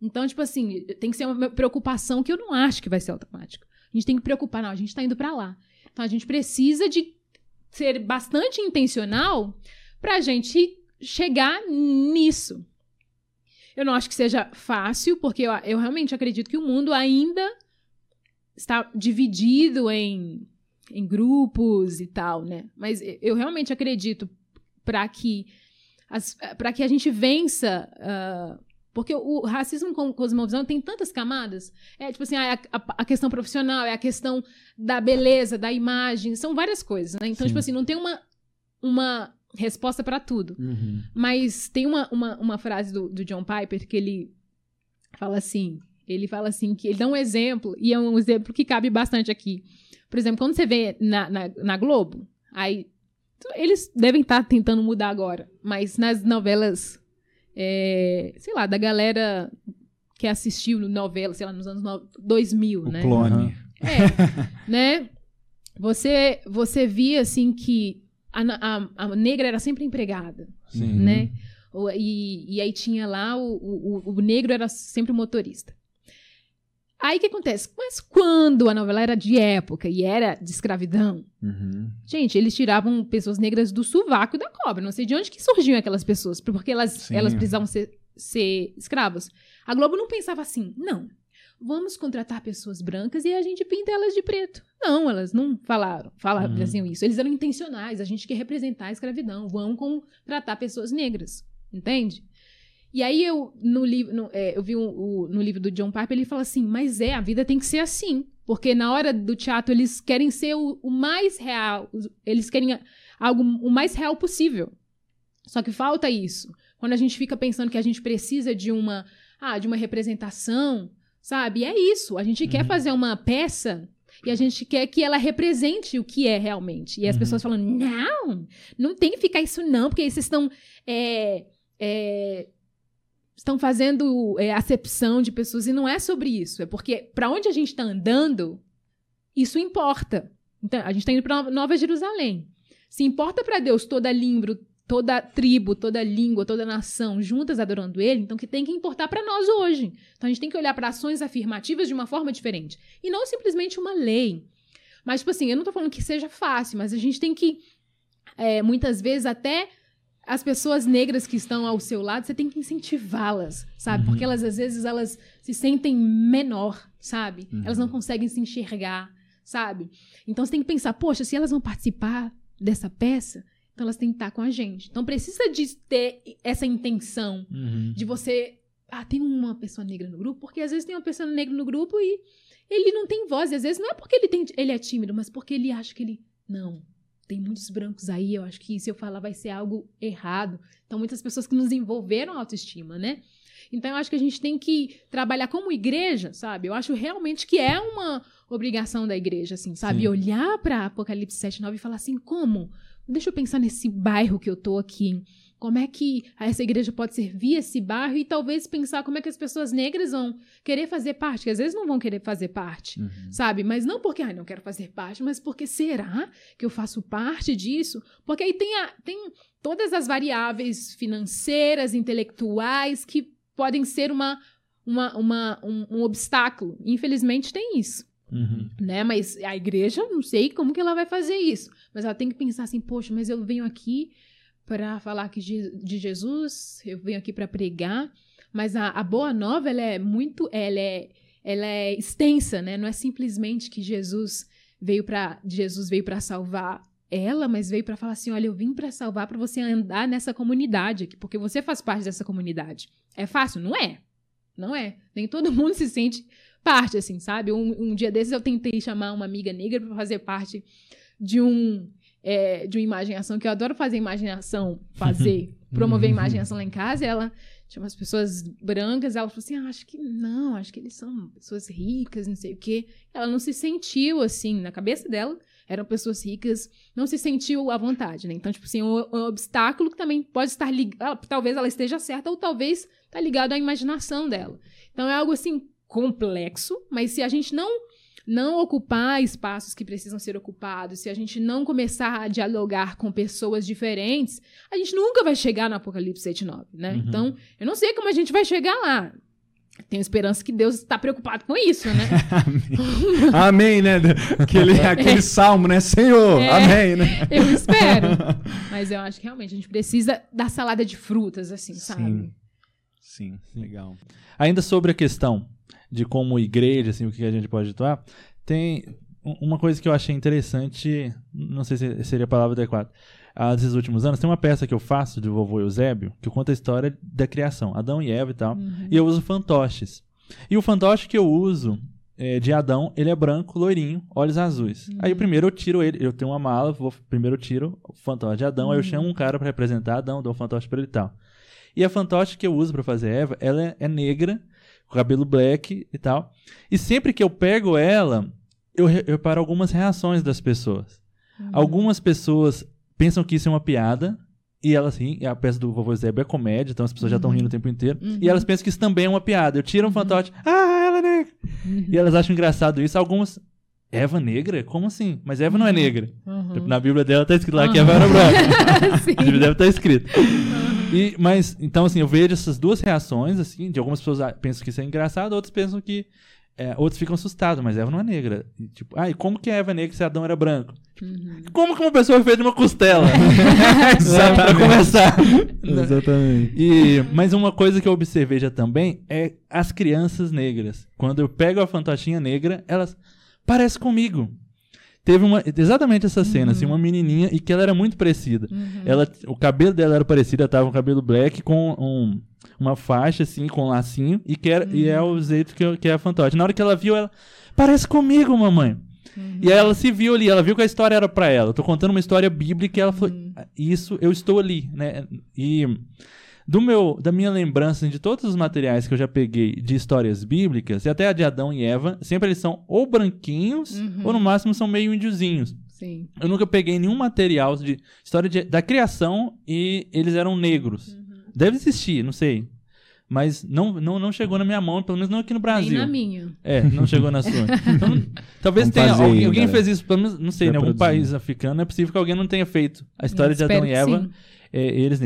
Então, tipo assim, tem que ser uma preocupação que eu não acho que vai ser automático. A gente tem que preocupar, não, a gente está indo para lá. Então a gente precisa de ser bastante intencional para a gente chegar nisso. Eu não acho que seja fácil, porque eu, eu realmente acredito que o mundo ainda está dividido em, em grupos e tal, né? Mas eu realmente acredito para que para que a gente vença uh, porque o racismo com cosmovisão tem tantas camadas. É tipo assim, a, a, a, questão profissional, é a questão da beleza, da imagem, são várias coisas, né? Então, Sim. tipo assim, não tem uma, uma resposta para tudo. Uhum. Mas tem uma, uma, uma frase do, do John Piper que ele fala assim: ele fala assim que ele dá um exemplo, e é um exemplo que cabe bastante aqui. Por exemplo, quando você vê na, na, na Globo, aí eles devem estar tá tentando mudar agora, mas nas novelas é, sei lá, da galera que assistiu novela, sei lá, nos anos 2000, o né? clone. É, né? Você, você via, assim, que a, a, a negra era sempre empregada, Sim. né? E, e aí tinha lá, o, o, o negro era sempre o motorista. Aí o que acontece? Mas quando a novela era de época e era de escravidão, uhum. gente, eles tiravam pessoas negras do sovaco da cobra. Não sei de onde que surgiam aquelas pessoas, porque elas, elas precisavam ser, ser escravas. A Globo não pensava assim, não. Vamos contratar pessoas brancas e a gente pinta elas de preto. Não, elas não falaram, falaram uhum. isso. Eles eram intencionais. A gente quer representar a escravidão. Vamos contratar pessoas negras. Entende? E aí eu, no livro, no, é, eu vi um, o, no livro do John Piper, ele fala assim, mas é, a vida tem que ser assim. Porque na hora do teatro eles querem ser o, o mais real, eles querem algo o mais real possível. Só que falta isso. Quando a gente fica pensando que a gente precisa de uma, ah, de uma representação, sabe? É isso. A gente uhum. quer fazer uma peça e a gente quer que ela represente o que é realmente. E as uhum. pessoas falando, não, não tem que ficar isso não, porque aí vocês estão é, é, estão fazendo é, acepção de pessoas e não é sobre isso. É porque para onde a gente está andando, isso importa. Então, a gente está indo para Nova Jerusalém. Se importa para Deus toda língua, toda tribo, toda língua, toda nação juntas adorando Ele, então que tem que importar para nós hoje. Então a gente tem que olhar para ações afirmativas de uma forma diferente e não simplesmente uma lei. Mas tipo assim, eu não estou falando que seja fácil, mas a gente tem que é, muitas vezes até as pessoas negras que estão ao seu lado, você tem que incentivá-las, sabe? Uhum. Porque elas, às vezes, elas se sentem menor, sabe? Uhum. Elas não conseguem se enxergar, sabe? Então, você tem que pensar, poxa, se elas vão participar dessa peça, então elas têm que estar com a gente. Então, precisa de ter essa intenção uhum. de você... Ah, tem uma pessoa negra no grupo? Porque, às vezes, tem uma pessoa negra no grupo e ele não tem voz. E, às vezes, não é porque ele, tem, ele é tímido, mas porque ele acha que ele... Não, tem muitos brancos aí, eu acho que se eu falar vai ser algo errado. Então, muitas pessoas que nos envolveram a autoestima, né? Então, eu acho que a gente tem que trabalhar como igreja, sabe? Eu acho realmente que é uma obrigação da igreja, assim, sabe? Sim. Olhar para Apocalipse 7, 9 e falar assim, como? Deixa eu pensar nesse bairro que eu tô aqui. Como é que essa igreja pode servir esse bairro e talvez pensar como é que as pessoas negras vão querer fazer parte, que às vezes não vão querer fazer parte, uhum. sabe? Mas não porque, ai, não quero fazer parte, mas porque será que eu faço parte disso? Porque aí tem, a, tem todas as variáveis financeiras, intelectuais que podem ser uma, uma, uma um, um obstáculo. Infelizmente tem isso. Uhum. Né? Mas a igreja, não sei como que ela vai fazer isso. Mas ela tem que pensar assim, poxa, mas eu venho aqui para falar aqui de, Jesus, eu venho aqui para pregar, mas a, a, boa nova ela é muito, ela é, ela é extensa, né? Não é simplesmente que Jesus veio para Jesus veio para salvar ela, mas veio para falar assim, olha, eu vim para salvar para você andar nessa comunidade aqui, porque você faz parte dessa comunidade. É fácil? Não é. Não é. Nem todo mundo se sente parte, assim, sabe? Um, um dia desses eu tentei chamar uma amiga negra para fazer parte de um é, de uma imaginação, que eu adoro fazer imaginação, fazer, promover uhum. imaginação lá em casa, ela tinha umas pessoas brancas, ela falou assim, ah, acho que não, acho que eles são pessoas ricas, não sei o quê. Ela não se sentiu assim, na cabeça dela, eram pessoas ricas, não se sentiu à vontade, né? Então, tipo assim, um, um obstáculo que também pode estar ligado, talvez ela esteja certa ou talvez tá ligado à imaginação dela. Então é algo assim complexo, mas se a gente não não ocupar espaços que precisam ser ocupados, se a gente não começar a dialogar com pessoas diferentes, a gente nunca vai chegar no Apocalipse 7 9, né? Uhum. Então, eu não sei como a gente vai chegar lá. Tenho esperança que Deus está preocupado com isso, né? amém, né? Aquele, aquele salmo, né? Senhor, É. amém, né? Eu espero. Mas eu acho que realmente a gente precisa da salada de frutas, assim, sabe? Sim, legal. Ainda sobre a questão de como igreja, assim, o que a gente pode atuar, tem um- uma coisa que eu achei interessante, não sei se seria a palavra adequada. Ah, Desses últimos anos, tem uma peça que eu faço de vovô Eusébio, que conta a história da criação, Adão e Eva e tal, Uhum. e eu uso fantoches. E o fantoche que eu uso é, de Adão, ele é branco, loirinho, olhos azuis. Aí primeiro eu tiro ele, eu tenho uma mala, vou, primeiro eu tiro o fantoche de Adão, aí eu chamo um cara pra representar Adão, dou um fantoche pra ele e tal. E a fantoche que eu uso pra fazer Eva, ela é, é negra, com cabelo black e tal. E sempre que eu pego ela, eu, re- eu reparo algumas reações das pessoas. Algumas pessoas pensam que isso é uma piada. E elas riem, a peça do vovô Zébio é comédia, então as pessoas já estão rindo o tempo inteiro. E elas pensam que isso também é uma piada. Eu tiro um fantoche, ah, ela é negra. E elas acham engraçado isso. Algumas, Eva negra? Como assim? Mas Eva não é negra. Uhum. Tipo, Na Bíblia dela tá escrito lá que Eva era branca. Sim. Na Bíblia deve estar escrito. E, mas, então, assim, eu vejo essas duas reações, assim, de algumas pessoas ah, pensam que isso é engraçado, outras pensam que. é, outros ficam assustados, mas Eva não é negra. E, tipo, ah, e como que a Eva é negra se Adão era branco? Uhum. Como que uma pessoa é feita de uma costela? Né, pra começar. Exatamente. E, mas uma coisa que eu observei já também é as crianças negras. Quando eu pego a fantochinha negra, elas parecem comigo. Teve uma, exatamente essa cena, assim, uma menininha e que ela era muito parecida. Ela, o cabelo dela era parecido, ela tava com cabelo black com um- uma faixa assim, com um lacinho e que era, e é o jeito que, que é a fantoche. Na hora que ela viu, ela parece comigo, mamãe. E aí ela se viu ali, ela viu que a história era pra ela. Eu tô contando uma história bíblica e ela falou: Isso, eu estou ali, né? E do meu, da minha lembrança assim, de todos os materiais que eu já peguei de histórias bíblicas, e até a de Adão e Eva, sempre eles são ou branquinhos, ou no máximo são meio índiozinhos. Sim. Eu nunca peguei nenhum material de história de- da criação e eles eram negros. Deve existir, não sei. Mas não, não, não chegou na minha mão, pelo menos não aqui no Brasil. Nem na minha. É, não chegou na sua. Então, talvez Vamos tenha. Alguém, aí, alguém fez isso, pelo menos, não sei, Já em algum produzindo. país africano, é possível que alguém não tenha feito a história de Espero Adão e Eva. sim. É, eles.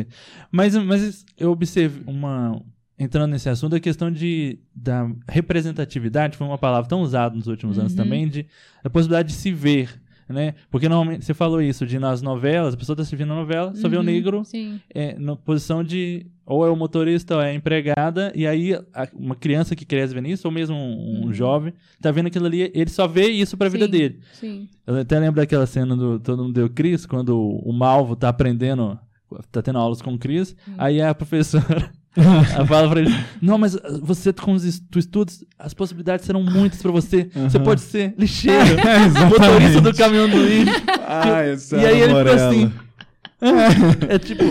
Mas, mas eu observei uma. Entrando nesse assunto, a questão de, da representatividade foi uma palavra tão usada nos últimos anos Uhum. também, de a possibilidade de se ver, né? Porque normalmente, você falou isso, de nas novelas, a pessoa está se vendo na novela, só vê o Uhum, negro é, na posição de ou é o motorista ou é a empregada, e aí a- uma criança que cresce vendo isso, ou mesmo um, um jovem, tá vendo aquilo ali, ele só vê isso pra vida Sim, dele. Sim. Eu até lembro daquela cena do Todo Mundo Deu Cris, quando o Malvo tá aprendendo, tá tendo aulas com o Cris, Hum. aí a professora ela fala pra ele, não, mas uh, você com os es- tu estudos, as possibilidades serão muitas pra você, você pode ser lixeiro, motorista do caminhão do lixo. Ah, essa E aí ele Morello. assim, é tipo,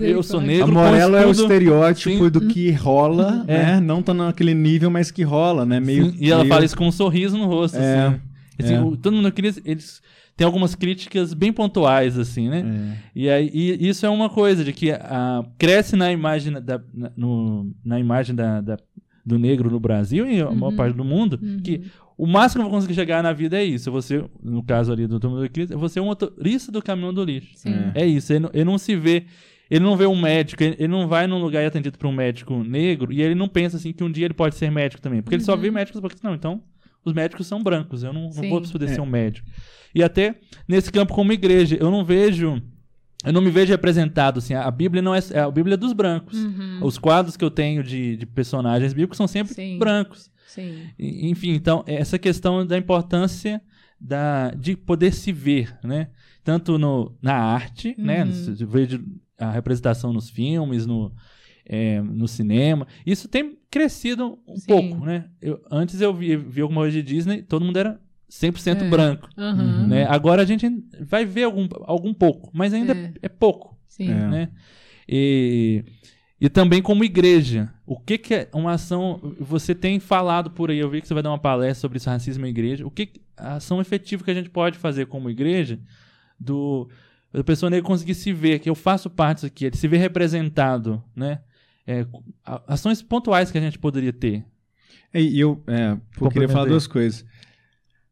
eu sou negro, A com Morello é o estereótipo Sim. do que rola, É. né? Não tá naquele nível, mas que rola, né? Meio, Sim, e ela meio- fala isso com um sorriso no rosto, É, assim. Assim, é. o- todo mundo queria. Eles têm algumas críticas bem pontuais, assim, né? É. E, aí, e isso é uma coisa de que ah, cresce na imagem da, na, no- na imagem da, da- do negro no Brasil e a maior Uhum. parte do mundo, que o máximo que eu vou conseguir chegar na vida é isso. Você, no caso ali do do Cristo, é você um motorista do caminhão do lixo. Sim. É isso, ele, não- ele não se vê. Ele não vê um médico, ele, ele não vai num lugar e é atendido por um médico negro e ele não pensa assim que um dia ele pode ser médico também. Porque ele só vê médicos brancos. Não, então os médicos são brancos, eu não, não vou poder É. ser um médico. E até nesse campo como igreja, eu não vejo. Eu não me vejo representado, assim, a Bíblia não é, é a Bíblia dos brancos. Uhum. Os quadros que eu tenho de, de personagens bíblicos são sempre Sim. brancos. Sim. E- Enfim, então, essa questão da importância da, de poder se ver, né? Tanto no, na arte, né? Uhum. Se vejo a representação nos filmes, no, é, no cinema. Isso tem crescido um Sim. pouco, né? Eu, antes eu vi, vi alguma coisa de Disney, todo mundo era 100% É. branco, Aham. né? Agora a gente vai ver algum, algum pouco, mas ainda É. é pouco Sim. É. né? E, e também como igreja. O que, que é uma ação. Você tem falado por aí, eu vi que você vai dar uma palestra sobre isso, racismo e igreja. O que, a ação efetiva que a gente pode fazer como igreja do da pessoa negra conseguir se ver que eu faço parte disso aqui, ele se ver representado, né? É, ações pontuais que a gente poderia ter. E eu, é, eu queria falar duas coisas.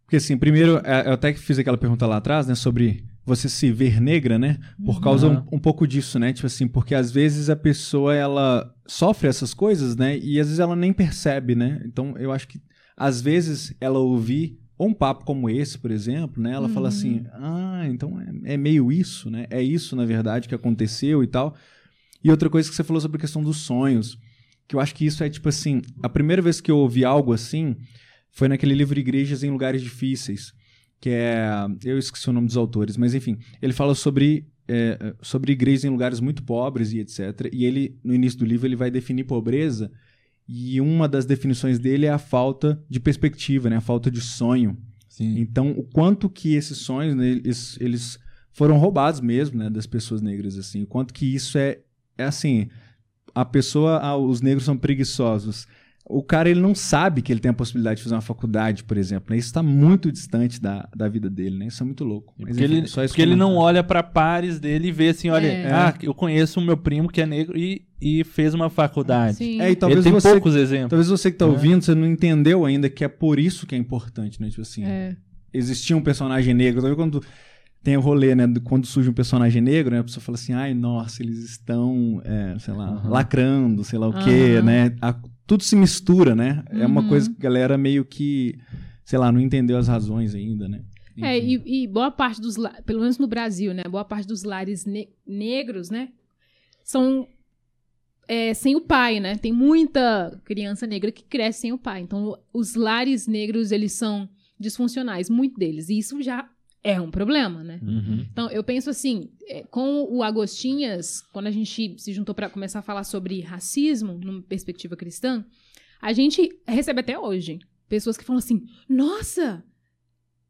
Porque assim, primeiro, é, eu até que fiz aquela pergunta lá atrás, né, sobre você se ver negra, né? Por causa Uhum. um, um pouco disso, né? Tipo assim, porque às vezes a pessoa ela sofre essas coisas, né? E às vezes ela nem percebe, né? Então eu acho que às vezes ela ouvir ou um papo como esse, por exemplo, né? Ela fala Uhum. assim: "Ah, então é, é meio isso, né? É isso na verdade que aconteceu e tal". E outra coisa que você falou sobre a questão dos sonhos, que eu acho que isso é tipo assim, a primeira vez que eu ouvi algo assim foi naquele livro Igrejas em Lugares Difíceis, que é, eu esqueci o nome dos autores, mas enfim, ele fala sobre é, sobre igrejas em lugares muito pobres e etc. E ele no início do livro ele vai definir pobreza e uma das definições dele é a falta de perspectiva, né? A falta de sonho. Sim. Então, o quanto que esses sonhos, né, eles, eles foram roubados mesmo, né, das pessoas negras, assim. O quanto que isso é, é assim, a pessoa, ah, os negros são preguiçosos. O cara, ele não sabe que ele tem a possibilidade de fazer uma faculdade, por exemplo, né? Isso está muito distante da, da vida dele, né? Isso é muito louco. Mas, Porque, enfim, ele, porque ele não olha pra pares dele e vê assim, olha, É. ah, eu conheço o meu primo que é negro e, e fez uma faculdade. Sim. É, e talvez ele tem você, poucos exemplos. talvez você que tá É. ouvindo, você não entendeu ainda que é por isso que é importante, né? Tipo assim, É. existia um personagem negro. Sabe quando tem o rolê, né? do- Quando surge um personagem negro, né? A pessoa fala assim, ai, nossa, eles estão, é, sei lá, Aham. lacrando, sei lá o quê, Aham. né? A- tudo se mistura, né? É uma Uhum. coisa que a galera meio que, sei lá, não entendeu as razões ainda, né? É, e, e boa parte dos, pelo menos no Brasil, né? Boa parte dos lares ne- negros, né? São é, sem o pai, né? Tem muita criança negra que cresce sem o pai. Então, os lares negros, eles são disfuncionais, muito deles. E isso já é um problema, né? Uhum. Então, eu penso assim, é, com o Agostinhas, quando a gente se juntou para começar a falar sobre racismo, numa perspectiva cristã, a gente recebe até hoje pessoas que falam assim: nossa,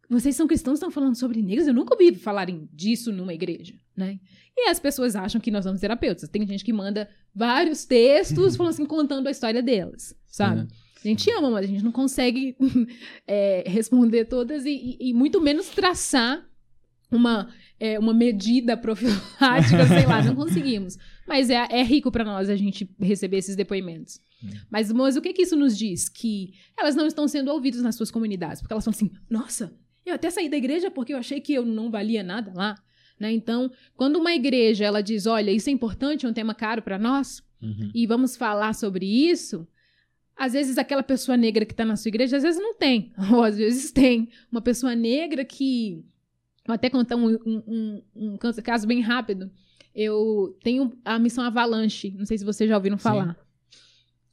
vocês são cristãos, estão falando sobre negros? Eu nunca ouvi falarem disso numa igreja, né? E as pessoas acham que nós somos terapeutas. Tem gente que manda vários textos falando assim, contando a história delas, sabe? A gente ama, mas a gente não consegue é, responder todas e, e- e muito menos traçar uma, é, uma medida profilática, sei lá, não conseguimos. Mas é, é rico para nós a gente receber esses depoimentos. Mas, mas o que, que isso nos diz? Que elas não estão sendo ouvidas nas suas comunidades, porque elas falam assim: nossa, eu até saí da igreja porque eu achei que eu não valia nada lá. Né? Então, quando uma igreja ela diz, olha, isso é importante, é um tema caro para nós, Uhum. e vamos falar sobre isso, às vezes aquela pessoa negra que está na sua igreja, às vezes não tem, ou às vezes tem. Uma pessoa negra que. Vou até contar um, um, um- um caso- bem rápido. Eu tenho a missão Avalanche, não sei se vocês já ouviram falar.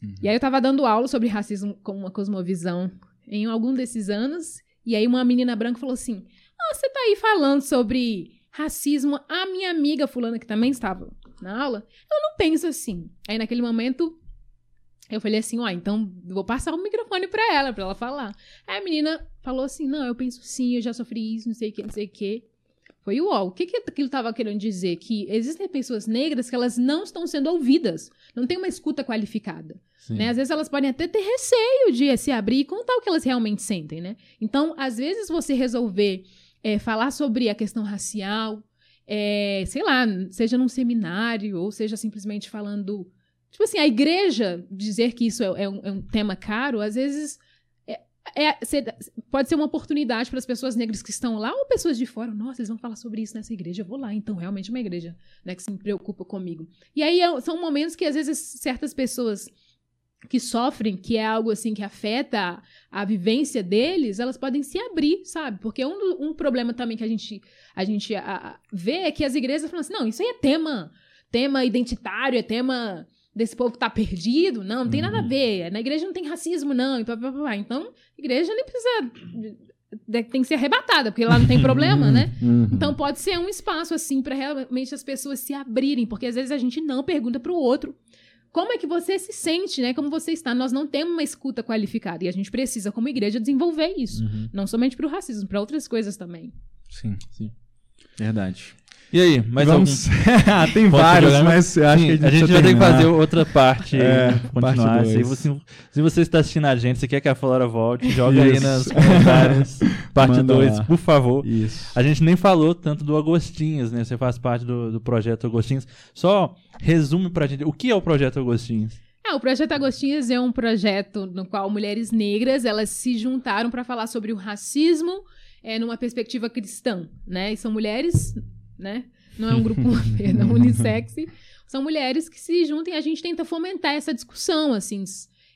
Uhum. E aí eu tava dando aula sobre racismo com uma cosmovisão em algum desses anos, e aí uma menina branca falou assim: Ah, você tá aí falando sobre racismo. A minha amiga fulana, que também estava na aula, ela não pensa assim. Aí naquele momento eu falei assim: Ó, então vou passar o microfone pra ela, pra ela falar. Aí a menina falou assim: Não, eu penso sim, eu já sofri isso, não sei o que, não sei o que. Foi uau. O que, que aquilo tava querendo dizer? Que existem pessoas negras que elas não estão sendo ouvidas. Não tem uma escuta qualificada. Sim. Né? Às vezes elas podem até ter receio de se abrir e contar o que elas realmente sentem, né? Então, às vezes você resolver é, falar sobre a questão racial, é, sei lá, seja num seminário ou seja simplesmente falando, tipo assim, a igreja dizer que isso é, é um, é um tema caro, às vezes é- é- pode ser uma oportunidade para as pessoas negras que estão lá ou pessoas de fora. Nossa, eles vão falar sobre isso nessa igreja, eu vou lá. Então, realmente, é uma igreja né, que se preocupa comigo. E aí são momentos que às vezes certas pessoas que sofrem, que é algo assim que afeta a, a vivência deles, elas podem se abrir, sabe? Porque um, um problema também que a gente, a gente a- a- vê é que as igrejas falam assim: não, isso aí é tema, tema identitário, é tema desse povo que tá perdido. Não, não tem nada a Uhum. ver. Na igreja não tem racismo, não. E pá, pá, pá, pá. Então, a igreja nem precisa. Tem que ser arrebatada, porque lá não tem problema, né? Uhum. Então pode ser um espaço assim para realmente as pessoas se abrirem, porque às vezes a gente não pergunta para o outro como é que você se sente, né? Como você está. Nós não temos uma escuta qualificada e a gente precisa como igreja desenvolver isso, Uhum. não somente para o racismo, para outras coisas também. Sim, Sim. verdade. E aí, mais Vamos... Ah, tem vários, mas acho Sim, que a gente, a gente vai ter que fazer outra parte aí, É, continuar. parte Se dois. você, se você está assistindo a gente, você quer que a Flora volte, joga aí Isso. nos comentários. Parte Manda 2, lá. por favor. Isso. A gente nem falou tanto do Agostinhos, né? Você faz parte do, do projeto Agostinhos. Só resume pra gente o que é o projeto Agostinhos. É, o Projeto Agostinhos é um projeto no qual mulheres negras elas se juntaram para falar sobre o racismo é, numa perspectiva cristã, né? E são mulheres, né? Não é um grupo perdão, unissex. São mulheres que se juntam e a gente tenta fomentar essa discussão, assim.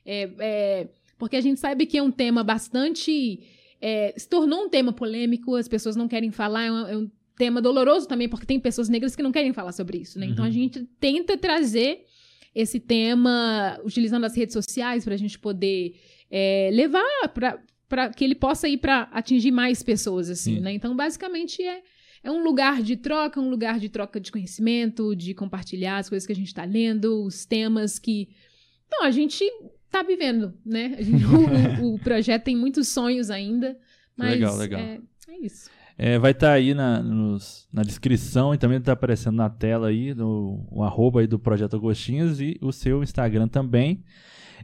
é, é, porque a gente sabe que é um tema bastante... é, se tornou um tema polêmico, as pessoas não querem falar, é um, é um tema doloroso também, porque tem pessoas negras que não querem falar sobre isso, né? Então a Uhum. gente tenta trazer esse tema utilizando as redes sociais para a gente poder é, levar para que ele possa ir para atingir mais pessoas assim, Sim. né? Então basicamente é é um lugar de troca, um lugar de troca de conhecimento, de compartilhar as coisas que a gente está lendo, os temas que não a gente está vivendo, né? Gente- o, o- o projeto tem muitos sonhos ainda, mas Legal, legal. É, é isso. É, vai estar aí na, nos- na descrição e também tá aparecendo na tela aí no, o arroba aí do Projeto Agostinhos e o seu Instagram também.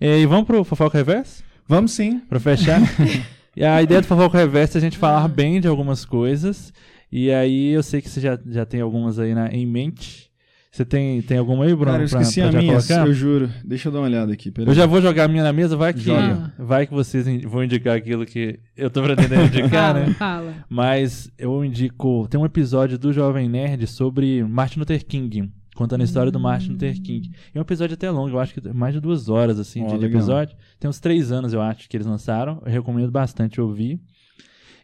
É, e vamos pro Fofoca Reverso? Vamos sim. Pra fechar. e a ideia do Fofoca Reverso é a gente falar bem de algumas coisas. E aí eu sei que você já, já tem algumas aí na, em mente. Você tem, tem alguma aí, Bruno? Cara, eu pra- esqueci pra a já minha, colocar? eu juro. Deixa eu dar uma olhada aqui. peraí. Eu já vou jogar a minha na mesa, vai que, Joga. vai que vocês vão indicar aquilo que eu tô pretendendo indicar, fala, né? fala. Mas eu indico. Tem um episódio do Jovem Nerd sobre Martin Luther King. Contando a história do Martin Luther King. É um episódio até longo, eu acho que mais de duas horas, assim, de, de legal. episódio. Tem uns três anos, eu acho, que eles lançaram. Eu recomendo bastante ouvir.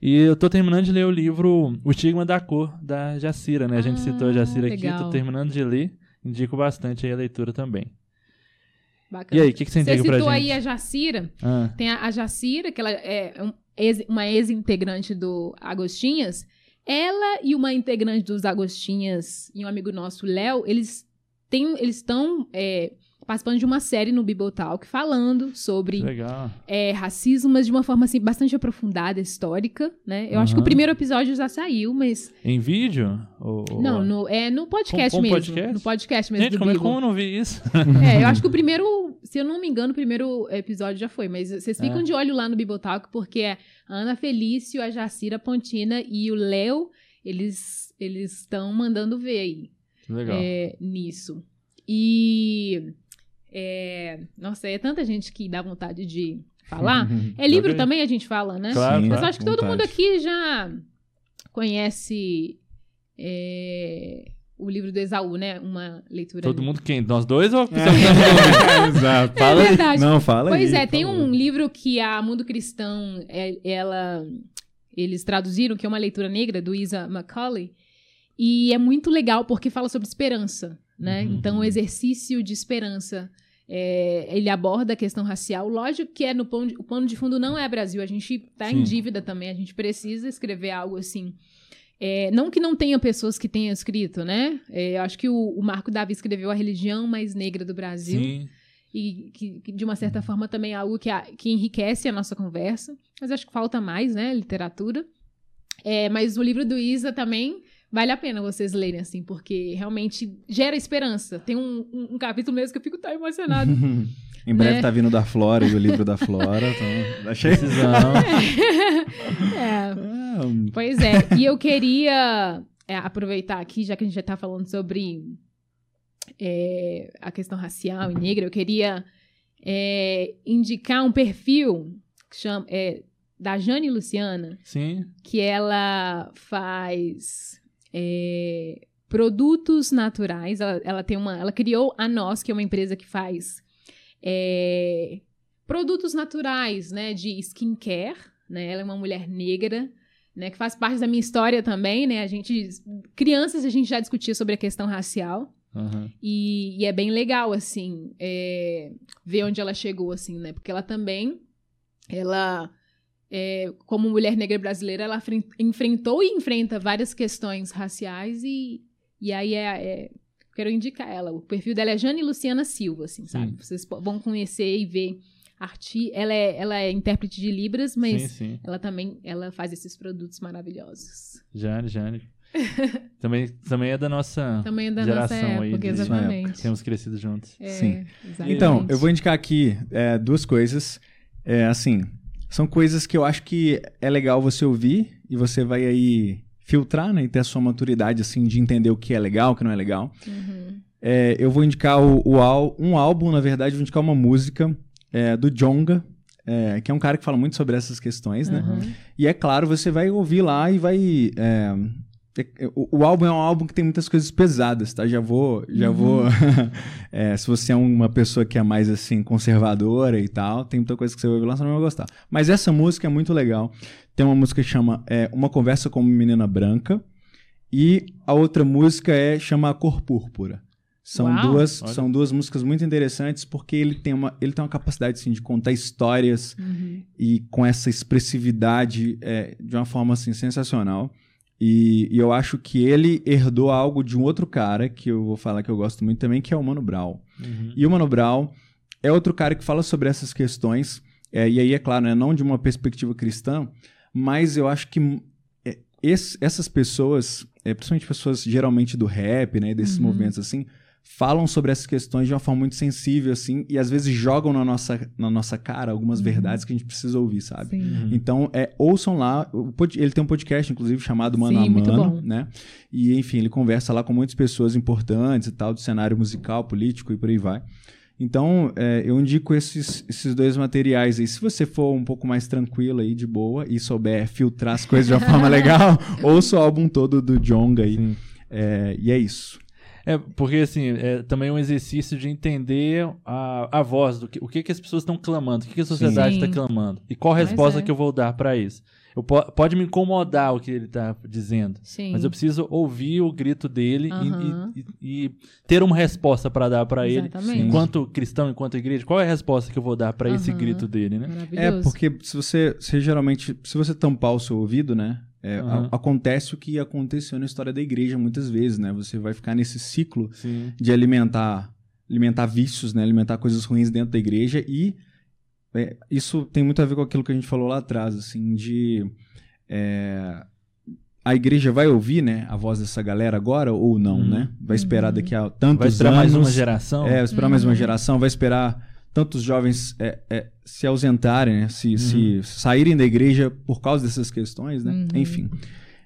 E eu tô terminando de ler o livro O Estigma da Cor, da Jacira, né? A gente Ah, citou a Jacira aqui, legal. tô terminando de ler. Indico bastante aí a leitura também. Bacana. E aí, o que, que você Você indica pra citou gente? aí a Jacira. Ah, Tem a, a Jacira, que ela é um ex- uma ex-integrante do Agostinhas. Ela e uma integrante dos Agostinhas e um amigo nosso, Léo, eles têm, eles estão é, participando de uma série no Bibotalk falando sobre é, racismo, mas de uma forma assim, bastante aprofundada, histórica, né? Eu acho que o primeiro episódio já saiu, mas Em vídeo? Ou, ou- não, no, é no podcast Com- com mesmo, podcast? no podcast mesmo Gente, do como, é- Bibo. como eu não vi isso? É, eu acho que o primeiro, se eu não me engano, o primeiro episódio já foi, mas vocês ficam É. de olho lá no Bibotalk, porque é a Ana Felício, a Jacira Pontina e o Léo, eles eles estão mandando ver aí Legal. é, nisso. E é, nossa, é tanta gente que dá vontade de falar. É livro aí. também a gente fala, né? Claro, Sim, Mas claro. eu acho que todo vontade. mundo aqui já conhece é, o livro do Exaú, né? Uma leitura. Todo mundo quem? Nós dois ou É. tá? Exato. Fala é aí. verdade. Não, fala Pois aí. é, tem um livro que a Mundo Cristão, é- ela, eles traduziram, que é uma leitura negra, do Isa Macaulay, e é muito legal porque fala sobre esperança, né? Uhum. Então, o exercício de esperança, é, ele aborda a questão racial. Lógico que é no pano de, o pano de fundo não é Brasil, a gente tá Sim. em dívida também, a gente precisa escrever algo assim. É, não que não tenha pessoas que tenham escrito, né? É, eu acho que o, o Marco Davi escreveu A Religião Mais Negra do Brasil Sim. e que, que, de uma certa forma também é algo que, a- que enriquece a nossa conversa. Mas acho que falta mais, né? Literatura. É, mas o livro do Isa também vale a pena vocês lerem, assim, porque realmente gera esperança. Tem um, um, um capítulo mesmo que eu fico tão emocionada. em breve né? tá vindo da Flora e o livro da Flora. Então, achei. Precisão. é, Ah, pois é. E eu queria é, aproveitar aqui, já que a gente já tá falando sobre é, a questão racial e negra, eu queria é, indicar um perfil que chama, é, da Jane Luciana, Sim. que ela faz é, produtos naturais. Ela, ela tem uma, ela criou a Nós, que é uma empresa que faz é, produtos naturais, né, de skincare. Né? Ela é uma mulher negra, né, que faz parte da minha história também, né? A gente, crianças, a gente já discutia sobre a questão racial. Aham. E, e é bem legal, assim, é, ver onde ela chegou, assim, né? Porque ela também, ela, é, como mulher negra brasileira, ela fren- enfrentou e enfrenta várias questões raciais e, e aí é, é- quero indicar ela. O perfil dela é Jane Luciana Silva, assim, sabe? Sim. Vocês vão conhecer e ver arti ela é, ela é intérprete de Libras, mas Sim, sim. ela também ela faz esses produtos maravilhosos. Jane, Jane. Também, também é da nossa Também é da geração nossa aí. época, de- exatamente. Temos crescido juntos. É, Sim. exatamente. Então, eu vou indicar aqui é, duas coisas. É, assim, são coisas que eu acho que é legal você ouvir e você vai aí filtrar, né? E ter a sua maturidade, assim, de entender o que é legal, o que não é legal. Uhum. É, eu vou indicar o, o um álbum, na verdade, vou indicar uma música é, do Jonga, é, que é um cara que fala muito sobre essas questões, né? Uhum. E é claro, você vai ouvir lá e vai. O, o álbum é um álbum que tem muitas coisas pesadas, tá? Já vou. Já Uhum. vou. é, se você é uma pessoa que é mais assim, conservadora e tal, tem muita coisa que você vai ouvir lá, você não vai gostar. Mas essa música é muito legal. Tem uma música que chama é, Uma Conversa com uma Menina Branca. E a outra música é chama A Cor Púrpura. São Uau! duas, Olha. são duas músicas muito interessantes porque ele tem uma, ele tem uma capacidade assim, de contar histórias Uhum. e com essa expressividade é, de uma forma assim sensacional. E, e eu acho que ele herdou algo de um outro cara que eu vou falar que eu gosto muito também, que é o Mano Brown. Uhum. E o Mano Brown é outro cara que fala sobre essas questões, é, e aí é claro, né, não de uma perspectiva cristã, mas eu acho que é, esse- essas pessoas, é, principalmente pessoas geralmente do rap, né, desses Uhum. movimentos assim, falam sobre essas questões de uma forma muito sensível, assim, e às vezes jogam na nossa, na nossa cara algumas Uhum. verdades que a gente precisa ouvir, sabe? Sim. Uhum. Então, é, ouçam lá. Ele tem um podcast, inclusive, chamado Mano Sim, a muito Mano, bom. né? E, enfim, ele conversa lá com muitas pessoas importantes e tal, do cenário musical, político e por aí vai. Então, é, eu indico esses, esses dois materiais aí. Se você for um pouco mais tranquilo aí, de boa, e souber filtrar as coisas de uma forma legal, ouça o álbum todo do Jonga aí. É, e é isso. É, porque assim, é também um exercício de entender a, a voz, do que, o que, que as pessoas estão clamando, o que, que a sociedade Sim. está clamando, e qual resposta é. que eu vou dar para isso. Eu po- pode me incomodar o que ele está dizendo, Sim. mas eu preciso ouvir o grito dele e- Aham. e, e- e ter uma resposta para dar para ele. Exatamente. Enquanto cristão, enquanto igreja, qual é a resposta que eu vou dar para esse Aham. grito dele, né? É, porque se você, você geralmente, se você tampar o seu ouvido, né? É, Aham. a- acontece o que aconteceu na história da igreja muitas vezes, né? Você vai ficar nesse ciclo Sim. de alimentar alimentar vícios, né? Alimentar coisas ruins dentro da igreja e é, isso tem muito a ver com aquilo que a gente falou lá atrás, assim, de é, a igreja vai ouvir, né, a voz dessa galera agora ou não, Uhum. né? Vai esperar Uhum. daqui a tantos Vai esperar anos. mais uma geração? É, vai esperar mais uma Uhum. geração, vai esperar tantos jovens é, é, se ausentarem, né? se, Uhum. se saírem da igreja por causa dessas questões, né? Uhum. Enfim,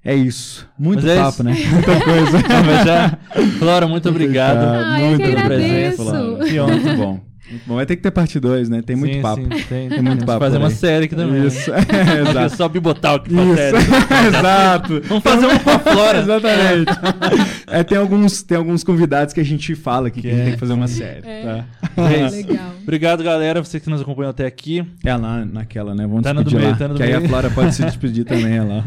é isso. Muito Mas é papo, isso. né? Muita coisa. Não, já... Flora, muito obrigado. Ah, eu muito que pela agradeço. presença, Flora. Que honra. Muito bom. Bom. Vai ter que ter parte 2, né? Tem muito Sim, papo. sim, tem, Tem muito Vamos papo fazer uma série aqui também. Isso, Acho que é exato. só Bibotal que faz Isso, série. exato. Vamos fazer uma com a Flora. Exatamente. É, tem, alguns, tem alguns convidados que a gente fala aqui que, a gente é. tem que fazer uma série. É. Tá? É isso. Legal. Obrigado, galera, você que nos acompanhou até aqui. É lá naquela, né? Vamos Tá no do despedir meio, lá. tá no do que aí a meio. Flora pode se despedir também, é lá.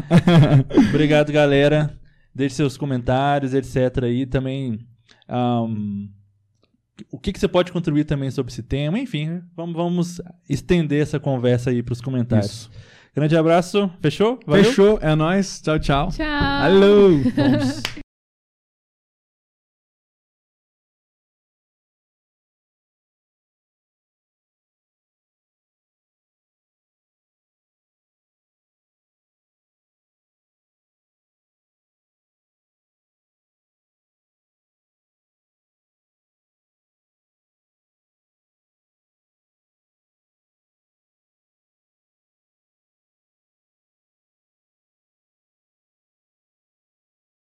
Obrigado, galera. Deixe seus comentários, etc. aí também. ahm, o que, que você pode contribuir também sobre esse tema? Enfim, vamos, vamos estender essa conversa aí para os comentários. Isso. Grande abraço. Fechou? Valeu? Fechou, é nóis. Tchau, tchau. Tchau. Alô!